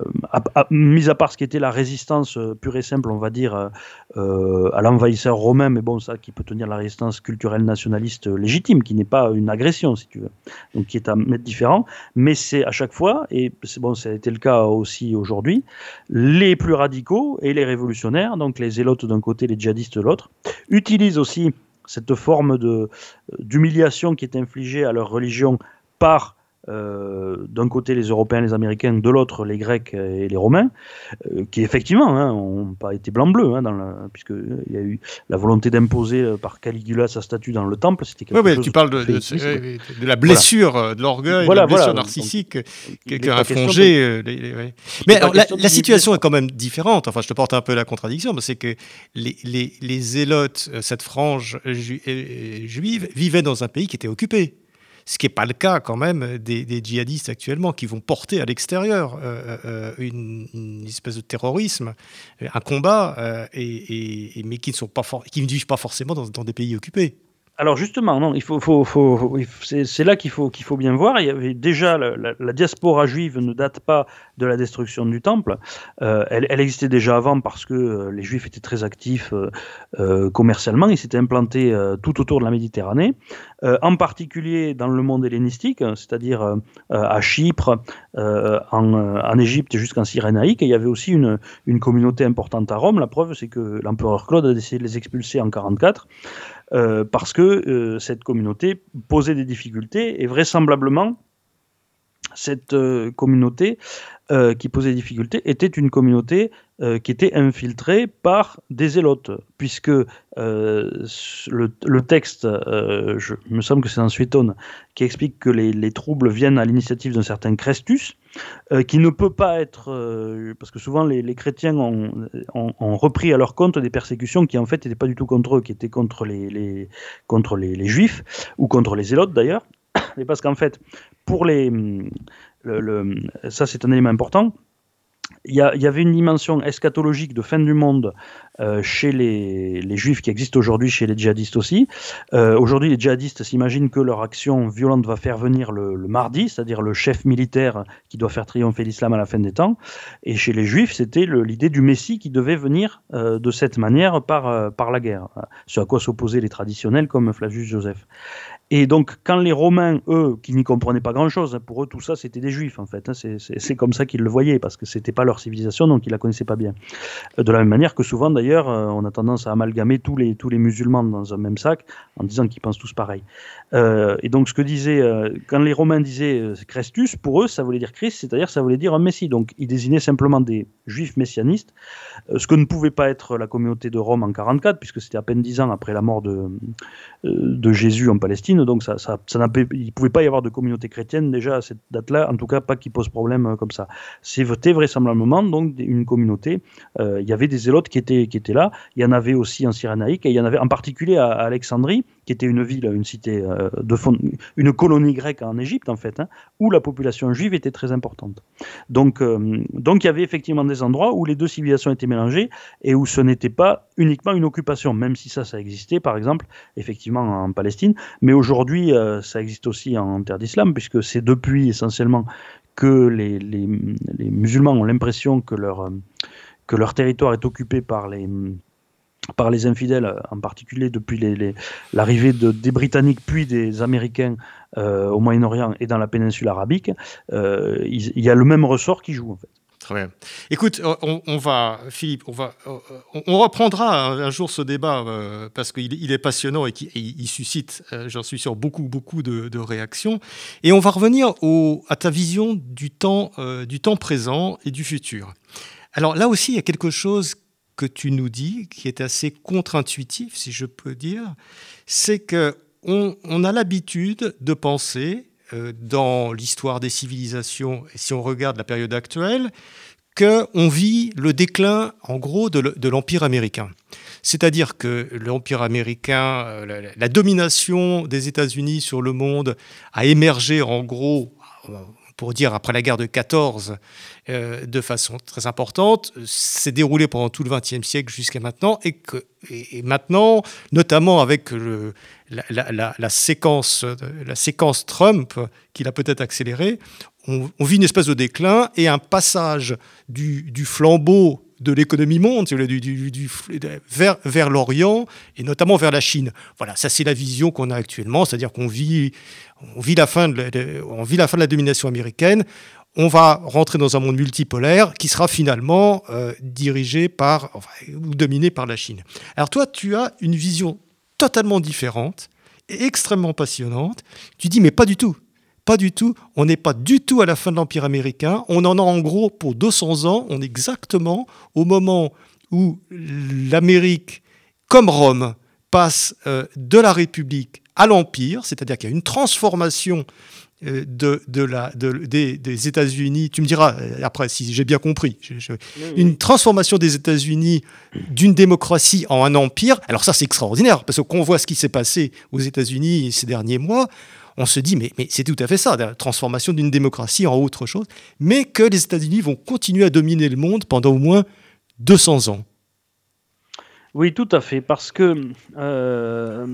mis à part ce qui était la résistance pure et simple, on va dire, à l'envahisseur romain, mais bon, ça qui peut tenir la résistance culturelle nationaliste légitime, qui n'est pas une agression, si tu veux, donc qui est à mettre différent. Mais c'est à chaque fois, et bon, ça a été le cas aussi aujourd'hui, les plus radicaux et les révolutionnaires, donc les zélotes d'un côté, les djihadistes de l'autre, utilisent aussi cette forme d'humiliation qui est infligée à leur religion par euh, d'un côté les Européens, les Américains, de l'autre les Grecs et les Romains, euh, qui effectivement hein, n'ont pas été blanc-bleu, hein, puisqu'il y a eu la volonté d'imposer euh, par Caligula sa statue dans le temple.
C'était quelque tu parles de, de, la blessure, de l'orgueil, de la blessure narcissique qu'a infligé. Mais la, situation est quand même différente. Enfin, je te porte un peu la contradiction, mais c'est que les, les, les zélotes, cette frange juive, vivaient dans un pays qui était occupé ce qui n'est pas le cas quand même des, djihadistes actuellement qui vont porter à l'extérieur euh, euh, une, espèce de terrorisme, un combat, mais qui ne, pas qui ne vivent pas forcément dans des pays occupés.
Alors justement, non, il faut, c'est là qu'il faut, bien voir. Il y avait déjà la, diaspora juive ne date pas de la destruction du temple. Euh, elle, existait déjà avant parce que euh, les juifs étaient très actifs euh, commercialement. Ils s'étaient implantés tout autour de la Méditerranée, en particulier dans le monde hellénistique, c'est-à-dire à Chypre, en, Égypte jusqu'en Cyrénaïque. Il y avait aussi une, une communauté importante à Rome. La preuve, c'est que l'empereur Claude a décidé de les expulser en 44. Euh, parce que euh, cette communauté posait des difficultés et vraisemblablement cette euh, communauté qui posait des difficultés était une communauté qui était infiltrée par des zélotes, puisque le, texte, je, me semble que c'est dans Suétone, qui explique que les, les troubles viennent à l'initiative d'un certain Crestus, euh, qui ne peut pas être, euh, parce que souvent les, chrétiens ont, repris à leur compte des persécutions qui en fait n'étaient pas du tout contre eux, qui étaient contre les, contre les, juifs ou contre les zélotes d'ailleurs, parce qu'en fait, pour les, le, ça c'est un élément important, il y, avait une dimension eschatologique de fin du monde euh, chez les, juifs qui existe aujourd'hui chez les djihadistes aussi. Euh, aujourd'hui, les djihadistes s'imaginent que leur action violente va faire venir le, mardi, c'est-à-dire le chef militaire qui doit faire triompher l'islam à la fin des temps. Et chez les juifs, c'était l'idée du Messie qui devait venir euh, de cette manière par, par la guerre, ce à quoi s'opposaient les traditionnels comme Flavius Joseph. Et donc, quand les Romains, eux, qui n'y comprenaient pas grand-chose, hein, pour eux, tout ça, c'était des Juifs, en fait. Hein, c'est comme ça qu'ils le voyaient, parce que c'était pas leur civilisation, donc ils la connaissaient pas bien. Euh, de la même manière que souvent, d'ailleurs, euh, on a tendance à amalgamer tous les, musulmans dans un même sac, en disant qu'ils pensent tous pareil. Euh, et donc, ce que disait, quand les Romains disaient Christus, pour eux, ça voulait dire Christ, c'est-à-dire ça voulait dire un Messie. Donc, ils désignaient simplement des Juifs messianistes, ce que ne pouvait pas être la communauté de Rome en 44, puisque c'était à peine dix ans après la mort de Jésus en Palestine donc ça, ça, il ne pouvait pas y avoir de communauté chrétienne déjà à cette date-là, en tout cas pas qui pose problème euh, comme ça. C'était vraisemblablement donc une communauté. Euh, il y avait des zélotes qui étaient, qui étaient là. Il y en avait aussi en Cyrénaïque et il y en avait en particulier à, Alexandrie, qui était une ville, une cité euh, une colonie grecque en Égypte en fait, hein, où la population juive était très importante. Donc, donc il y avait effectivement des endroits où les deux civilisations étaient mélangées et où ce n'était pas uniquement une occupation, même si ça, ça existait, par exemple, effectivement en Palestine, mais aujourd'hui euh, ça existe aussi en terre d'islam, puisque c'est depuis essentiellement que les, musulmans ont l'impression que leur, euh, que leur territoire est occupé par les, par les infidèles, en particulier depuis l'arrivée des Britanniques puis des Américains euh, au Moyen-Orient et dans la péninsule arabique, il, y a le même ressort qui joue.
Très bien. Écoute, on, va, Philippe, on, va, on, reprendra un, jour ce débat euh, parce qu'il il est passionnant et, qu'il suscite, euh, j'en suis sûr, beaucoup, beaucoup de, réactions. Et on va revenir au, à ta vision du temps, euh, du temps présent et du futur. Alors là aussi, il y a quelque chose que tu nous dis qui est assez contre-intuitif, si je peux dire, c'est que on a l'habitude de penser euh, dans l'histoire des civilisations, et si on regarde la période actuelle, qu'on vit le déclin, en gros, de l'Empire américain. C'est-à-dire que l'Empire américain, euh, la, domination des États-Unis sur le monde a émergé, en gros, pour dire après la guerre de 14, euh, de façon très importante, s'est déroulé pendant tout le XXe siècle jusqu'à maintenant, et maintenant, notamment avec la, séquence, la séquence Trump, qui l'a peut-être accéléré, on, vit une espèce de déclin et un passage du, flambeau de l'économie monde, du, vers, vers l'Orient et notamment vers la Chine. Voilà, ça c'est la vision qu'on a actuellement, c'est-à-dire qu'on vit, on vit, la fin de, vit la fin de la domination américaine, on va rentrer dans un monde multipolaire qui sera finalement euh, dirigé par, ou dominé par la Chine. Alors toi, tu as une vision totalement différente et extrêmement passionnante. Tu dis, mais pas du tout. Pas du tout. On n'est pas du tout à la fin de l'Empire américain. On en a en gros pour 200 ans. On est exactement au moment où l'Amérique, comme Rome, passe euh, de la République à l'Empire, c'est-à-dire qu'il y a une transformation euh, de, de la, des, des États-Unis, tu me diras euh, après si j'ai bien compris, une transformation des États-Unis d'une démocratie en un empire. Alors ça c'est extraordinaire parce qu'on voit ce qui s'est passé aux États-Unis ces derniers mois on se dit, mais, mais c'est tout à fait ça, la transformation d'une démocratie en autre chose, mais que les États-Unis vont continuer à dominer le monde pendant au moins 200 ans.
Oui, tout à fait, parce que... Euh,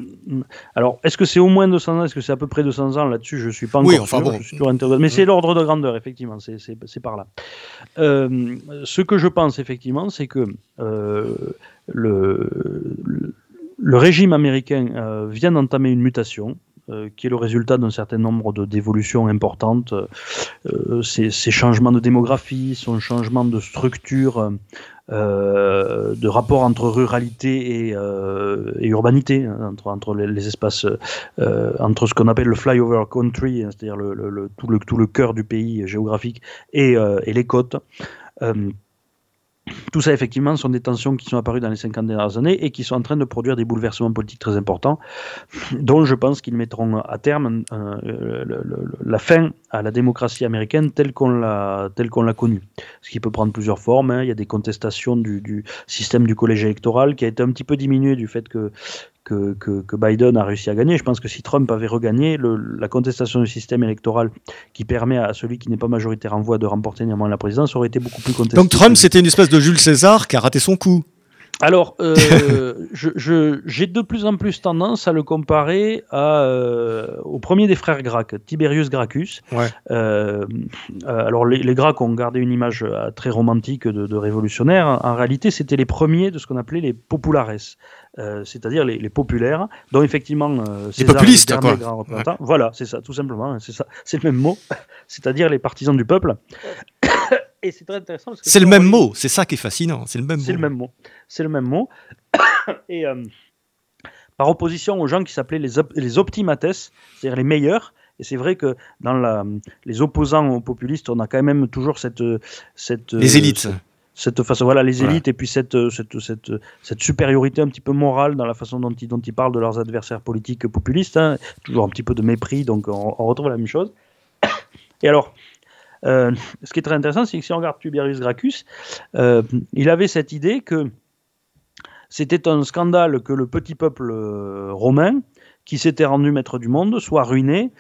alors, est-ce que c'est au moins 200 ans Est-ce que c'est à peu près 200 ans Là-dessus, je ne suis pas encore
oui, enfin Bon.
Mais c'est l'ordre de grandeur, effectivement, c'est par là. Euh, ce que je pense, effectivement, c'est que euh, le, le, régime américain vient d'entamer une mutation euh, qui est le résultat d'un certain nombre d'évolutions importantes. Euh, ces, changements de démographie, son changement de structure, euh, de rapport entre ruralité et, urbanité, hein, entre, les, espaces, entre ce qu'on appelle le flyover country, hein, c'est-à-dire le, tout, le, tout le cœur du pays géographique, et, et les côtes. Tout ça, effectivement, sont des tensions qui sont apparues dans les 50 dernières années et qui sont en train de produire des bouleversements politiques très importants, dont je pense qu'ils mettront à terme euh, la fin à la démocratie américaine telle qu'on l'a telle connue. Ce qui peut prendre plusieurs formes. Hein. Il y a des contestations du, système du collège électoral qui a été un petit peu diminué du fait que que, Biden a réussi à gagner. Je pense que si Trump avait regagné, la contestation du système électoral qui permet à celui qui n'est pas majoritaire en voix de remporter néanmoins la présidence aurait été beaucoup plus contesté.
Donc Trump, c'était une espèce de Jules César qui a raté son coup.
Alors, euh, j'ai de plus en plus tendance à le comparer à, euh, au premier des frères Gracques, Tiberius Gracchus. Euh, alors, les, les, Gracques ont gardé une image très romantique de, de révolutionnaire. En réalité, c'était les premiers de ce qu'on appelait les populares. C'est-à-dire les, populaires, dont effectivement
les populistes, quoi.
Voilà, c'est ça, tout simplement, hein, c'est ça, c'est le même mot, c'est-à-dire les partisans du peuple.
Et c'est très intéressant. C'est le même mot, c'est ça qui est fascinant, c'est le même mot.
C'est le même mot, c'est le même mot. Et euh, par opposition aux gens qui s'appelaient les, les optimates, c'est-à-dire les meilleurs, et c'est vrai que dans la, les opposants aux populistes, on a quand même toujours cette. cette
les élites
cette façon, voilà, les élites et puis cette, cette, cette, cette, supériorité un petit peu morale dans la façon dont ils, dont ils parlent de leurs adversaires politiques populistes, hein. toujours un petit peu de mépris, donc on, retrouve la même chose. Et alors, euh, ce qui est très intéressant, c'est que si on regarde Tiberius Gracchus, euh, il avait cette idée que c'était un scandale que le petit peuple euh, romain, qui s'était rendu maître du monde, soit ruiné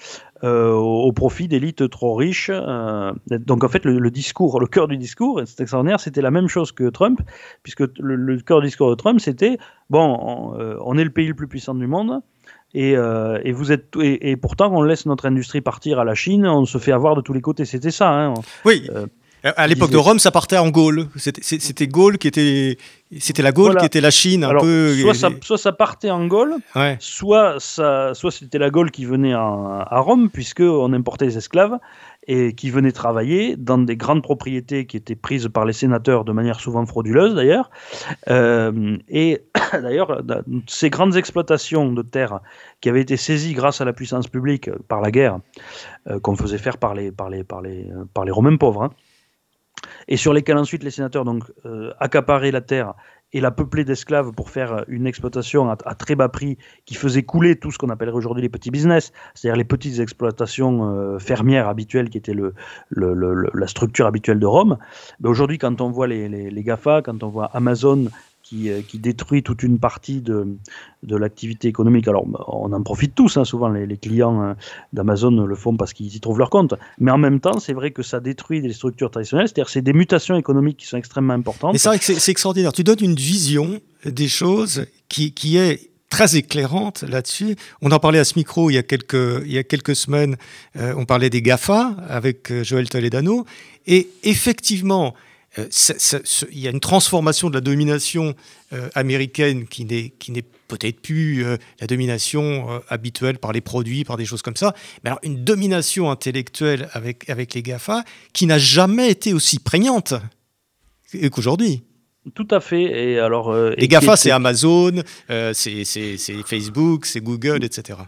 au, profit d'élites trop riches. Donc en fait, le, discours, le cœur du discours, c'est extraordinaire, c'était la même chose que Trump, puisque le, cœur du discours de Trump, c'était bon, on, est le pays le plus puissant du monde. Et, et vous êtes et, pourtant on laisse notre industrie partir à la Chine, on se fait avoir de tous les côtés. C'était ça. Hein.
oui. À l'époque de Rome, ça partait en Gaule. C'était Gaule qui était, c'était la Gaule qui était la Chine un peu.
Soit ça, soit ça, partait en Gaule, soit ça, soit c'était la Gaule qui venait à Rome puisque on importait les esclaves et qui venaient travailler dans des grandes propriétés qui étaient prises par les sénateurs de manière souvent frauduleuse d'ailleurs. Euh, et d'ailleurs, ces grandes exploitations de terres qui avaient été saisies grâce à la puissance publique par la guerre euh, qu'on faisait faire par les, par les, par les, par les Romains pauvres. Hein, et sur lesquels ensuite les sénateurs donc euh, accaparaient la terre et la peuplaient d'esclaves pour faire une exploitation à, très bas prix qui faisait couler tout ce qu'on appellerait aujourd'hui les petits business, c'est-à-dire les petites exploitations euh, fermières habituelles qui étaient le, la structure habituelle de Rome. Ben aujourd'hui, quand on voit les, les, les, GAFA, quand on voit Amazon euh, qui, détruit toute une partie de, de l'activité économique. Alors, on en profite tous, hein, souvent les, clients hein, d'Amazon le font parce qu'ils y trouvent leur compte, mais en même temps, c'est vrai que ça détruit des structures traditionnelles, c'est-à-dire c'est des mutations économiques qui sont extrêmement importantes.
Mais c'est vrai que c'est extraordinaire. Tu donnes une vision des choses qui, qui est très éclairante là-dessus. On en parlait à ce micro il y a quelques, il y a quelques semaines, euh, on parlait des GAFA avec euh, Joël Toledano, et effectivement, il y a une transformation de la domination américaine qui n'est peut-être plus la domination habituelle par les produits, par des choses comme ça, mais alors une domination intellectuelle avec, avec les GAFA qui n'a jamais été aussi prégnante qu'aujourd'hui.
Tout à fait. Et alors,
les GAFA, c'est Amazon, c'est Facebook, c'est Google, etc.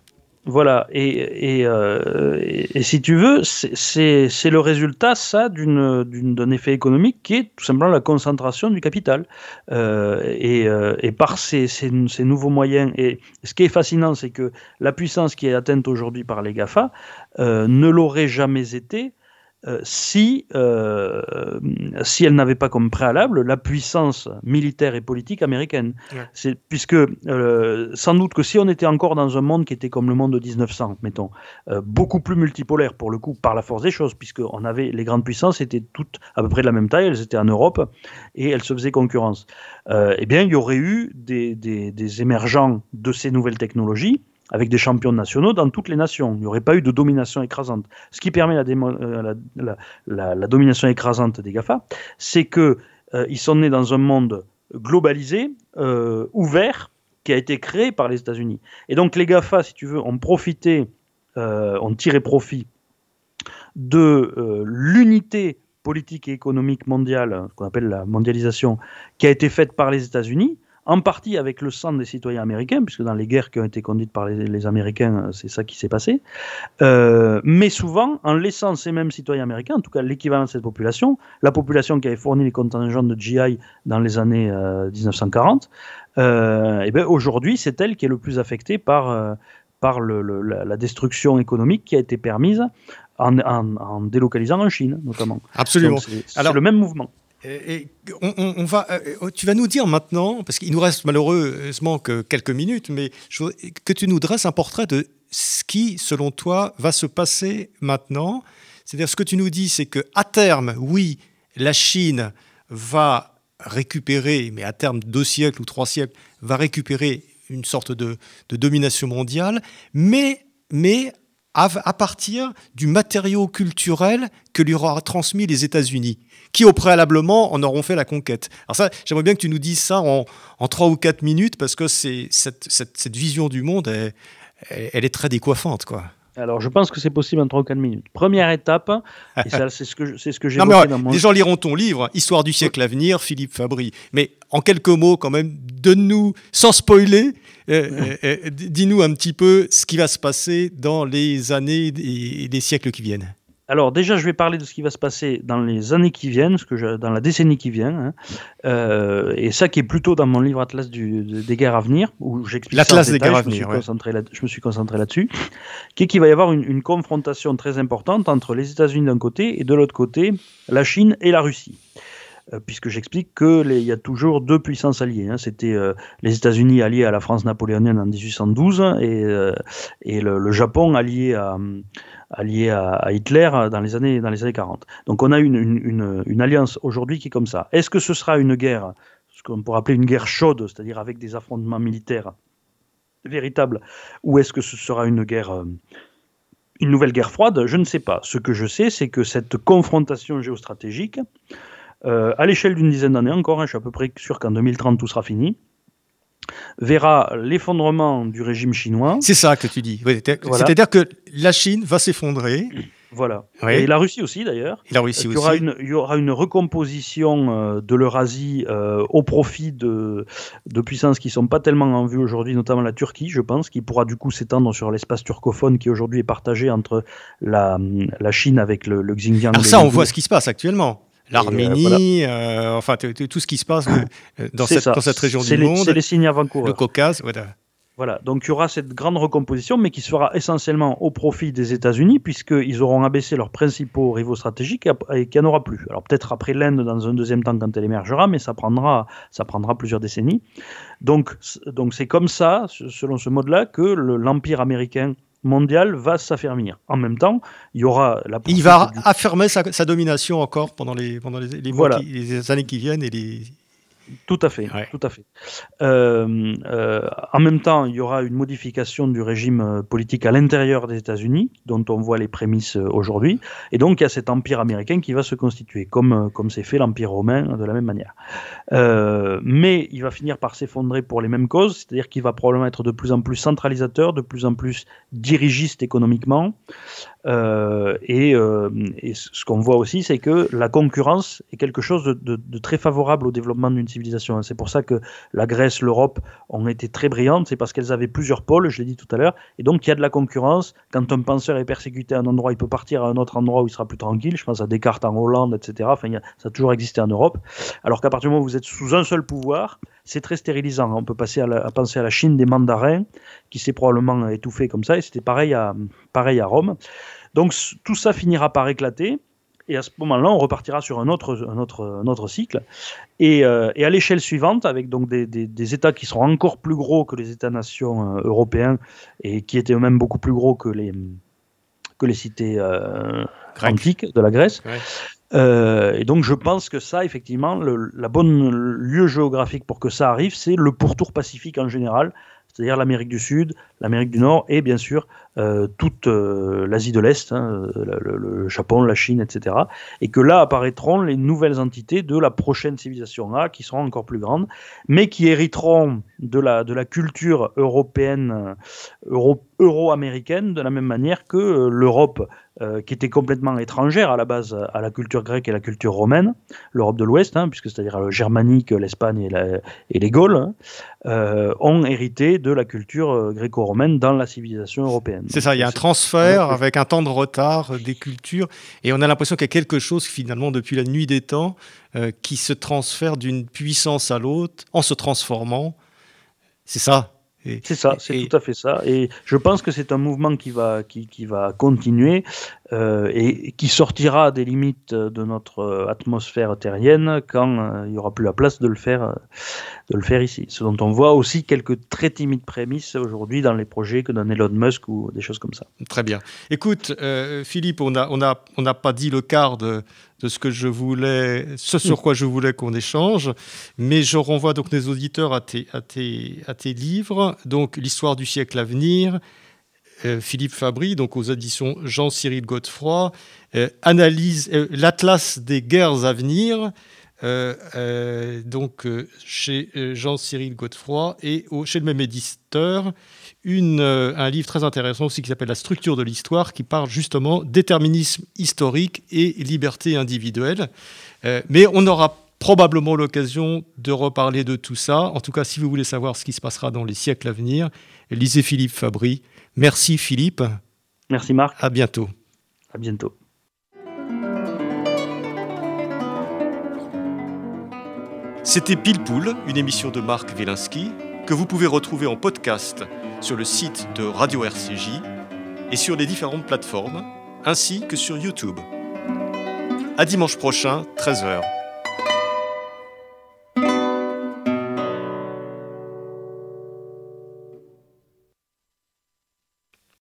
Voilà, et, euh, et, si tu veux, c'est le résultat, ça, d'un effet économique qui est tout simplement la concentration du capital. Euh, et, euh, et, par ces, ces, ces, nouveaux moyens, et ce qui est fascinant, c'est que la puissance qui est atteinte aujourd'hui par les GAFA ne l'aurait jamais été euh, si, euh, si elle n'avait pas comme préalable la puissance militaire et politique américaine. C'est, puisque euh, sans doute que si on était encore dans un monde qui était comme le monde de 1900, mettons, beaucoup plus multipolaire pour le coup par la force des choses, puisque on avait les grandes puissances étaient toutes à peu près de la même taille, elles étaient en Europe et elles se faisaient concurrence. eh bien, il y aurait eu des, des, des émergents de ces nouvelles technologies avec des champions nationaux dans toutes les nations. Il n'y aurait pas eu de domination écrasante. Ce qui permet la, euh, domination écrasante des GAFA, c'est qu'ils euh, sont nés dans un monde globalisé, euh, ouvert, qui a été créé par les États-Unis. Et donc les GAFA, si tu veux, ont profité, ont tiré profit de l'unité politique et économique mondiale, ce qu'on appelle la mondialisation, qui a été faite par les États-Unis, en partie avec le sang des citoyens américains, puisque dans les guerres qui ont été conduites par les, Américains, euh, c'est ça qui s'est passé, euh, mais souvent en laissant ces mêmes citoyens américains, en tout cas l'équivalent de cette population, la population qui avait fourni les contingents de GI dans les années 1940, euh, et ben aujourd'hui c'est elle qui est le plus affectée par, par la, destruction économique qui a été permise en, délocalisant en Chine, notamment.
Absolument.
C'est le même mouvement.
Et on, va, euh, euh, tu vas nous dire maintenant, parce qu'il nous reste malheureusement que quelques minutes, mais que tu nous dresses un portrait de ce qui, selon toi, va se passer maintenant. C'est-à-dire, ce que tu nous dis, c'est que à terme, oui, la Chine va récupérer, mais à terme deux siècles ou trois siècles, va récupérer une sorte de, domination mondiale, mais, mais à partir du matériau culturel que lui aura transmis les États-Unis qui au préalablement en auront fait la conquête. Alors ça, j'aimerais bien que tu nous dises ça en, trois ou quatre minutes, parce que c'est cette, cette, vision du monde, elle, elle est très décoiffante, quoi.
Alors, je pense que c'est possible en 3 ou 4 minutes. Première étape, et c'est ce que, c'est ce que j'ai
dans mon... Les gens liront ton livre, Histoire du siècle à venir, Philippe Fabry. Mais en quelques mots, quand même, donne-nous, sans spoiler, dis-nous un petit peu ce qui va se passer dans les années et les siècles qui viennent.
Alors déjà, je vais parler de ce qui va se passer dans les années qui viennent, ce que dans la décennie qui vient, hein. euh, et ça qui est plutôt dans mon livre Atlas des guerres à venir, où j'explique
l'Atlas des guerres à venir.
Je me suis concentré là-dessus, qui est qu'il va y avoir une, confrontation très importante entre les États-Unis d'un côté et de l'autre côté la Chine et la Russie euh, puisque j'explique qu'il y a toujours deux puissances alliées. Hein. C'était euh, les États-Unis alliés à la France napoléonienne en 1812 et, et le, Japon allié à, Hitler dans les, années, dans les années 40. Donc on a une, alliance aujourd'hui qui est comme ça. Est-ce que ce sera une guerre, ce qu'on pourrait appeler une guerre chaude, c'est-à-dire avec des affrontements militaires véritables, ou est-ce que ce sera une guerre... Euh, une nouvelle guerre froide, je ne sais pas. Ce que je sais, c'est que cette confrontation géostratégique, euh, à l'échelle d'une dizaine d'années encore, hein, je suis à peu près sûr qu'en 2030 tout sera fini, verra l'effondrement du régime chinois.
C'est ça que tu dis. C'est-à-dire que la Chine va s'effondrer.
Voilà. Et la Russie aussi d'ailleurs.
la Russie
il y aura Une, il y aura une recomposition euh, de l'Eurasie euh, au profit de, de puissances qui ne sont pas tellement en vue aujourd'hui, notamment la Turquie, je pense, qui pourra du coup s'étendre sur l'espace turcophone qui aujourd'hui est partagé entre la, la Chine avec le, le Xinjiang.
Alors ça, on voit ce qui se passe actuellement l'Arménie, euh, enfin tout ce qui se passe euh, dans, cette, dans cette, région du monde.
C'est les signes avant-coureurs.
Le Caucase, voilà.
Voilà, donc il y aura cette grande recomposition, mais qui se fera essentiellement au profit des États-Unis, puisqu'ils auront abaissé leurs principaux rivaux stratégiques et qu'il n'y en aura plus. Alors peut-être après l'Inde dans un deuxième temps quand elle émergera, mais ça prendra, ça prendra plusieurs décennies. Donc donc c'est comme ça, selon ce mode-là, que l'empire américain mondial va s'affermir. En même temps, il y aura la
Il va affirmer sa, domination encore pendant les, pendant les, les, les années qui viennent et les,
Tout à fait, tout à fait. Euh, euh, en même temps, il y aura une modification du régime euh, politique à l'intérieur des États-Unis, dont on voit les prémices aujourd'hui, et donc il y a cet empire américain qui va se constituer, comme comme s'est fait l'empire romain de la même manière. mais il va finir par s'effondrer pour les mêmes causes, c'est-à-dire qu'il va probablement être de plus en plus centralisateur, de plus en plus dirigiste économiquement, et, et, ce qu'on voit aussi, c'est que la concurrence est quelque chose de, de, de très favorable au développement d'une civilisation. C'est pour ça que la Grèce, l'Europe ont été très brillantes, c'est parce qu'elles avaient plusieurs pôles, je l'ai dit tout à l'heure, et donc il y a de la concurrence. Quand un penseur est persécuté à un endroit, il peut partir à un autre endroit où il sera plus tranquille. Je pense à Descartes en Hollande, etc. Ça a toujours existé en Europe. Alors qu'à partir du moment où vous êtes sous un seul pouvoir, c'est très stérilisant. On peut passer à, penser à la Chine des mandarins, qui s'est probablement étouffé comme ça, et c'était pareil à Rome. Donc tout ça finira par éclater. Et à ce moment-là, on repartira sur un autre, un autre, un autre cycle. Et, euh, et à l'échelle suivante, avec donc des, des, des, États qui seront encore plus gros que les États-nations euh, européens et qui étaient eux-mêmes beaucoup plus gros que les, que les cités euh, antiques de la Grèce. Ouais. Euh, et donc je pense que ça, effectivement, le la bonne lieu géographique pour que ça arrive, c'est le pourtour pacifique en général, c'est-à-dire l'Amérique du Sud, l'Amérique du Nord et bien sûr euh, toute euh, l'Asie de l'Est, hein, le, Japon, la Chine, etc. Et que là apparaîtront les nouvelles entités de la prochaine civilisation A, qui seront encore plus grandes, mais qui hériteront de la, culture européenne, euro, euro-américaine, de la même manière que euh, l'Europe euh, qui était complètement étrangère à la base à la culture grecque et la culture romaine, l'Europe de l'Ouest, hein, puisque c'est-à-dire le germanique, l'Espagne et, la, et, les Gaules, hein, euh, ont hérité de la culture euh, gréco-romaine dans la civilisation européenne.
C'est ça, il y a un transfert avec un temps de retard des cultures, et on a l'impression qu'il y a quelque chose finalement depuis la nuit des temps euh, qui se transfère d'une puissance à l'autre en se transformant. C'est ça,
c'est ça, c'est tout à fait ça. Et je pense que c'est un mouvement qui va, qui, qui va continuer euh, et qui sortira des limites de notre atmosphère terrienne quand euh, il n'y aura plus la place de le faire, de le faire ici. Ce dont on voit aussi quelques très timides prémices aujourd'hui dans les projets que donne Elon Musk ou des choses comme ça.
Très bien. Écoute, euh, Philippe, on n'a on a, on a pas dit le quart de, de ce que je voulais, ce sur quoi je voulais qu'on échange, mais je renvoie donc les auditeurs à tes, à tes, à tes livres, donc l'histoire du siècle à venir, euh, Philippe Fabry, donc aux éditions Jean-Cyril Godefroy, euh, analyse euh, l'atlas des guerres à venir, euh, euh, donc chez Jean-Cyril Godefroy et chez le même éditeur, un livre très intéressant aussi qui s'appelle La structure de l'histoire, qui parle justement déterminisme historique et liberté individuelle. mais on aura probablement l'occasion de reparler de tout ça. En tout cas, si vous voulez savoir ce qui se passera dans les siècles à venir, lisez Philippe Fabry. Merci Philippe.
Merci Marc.
À bientôt.
À bientôt.
C'était Pile Poule, une émission de Marc Wielinski, que vous pouvez retrouver en podcast sur le site de Radio RCJ et sur les différentes plateformes, ainsi que sur YouTube. À dimanche prochain, 13h.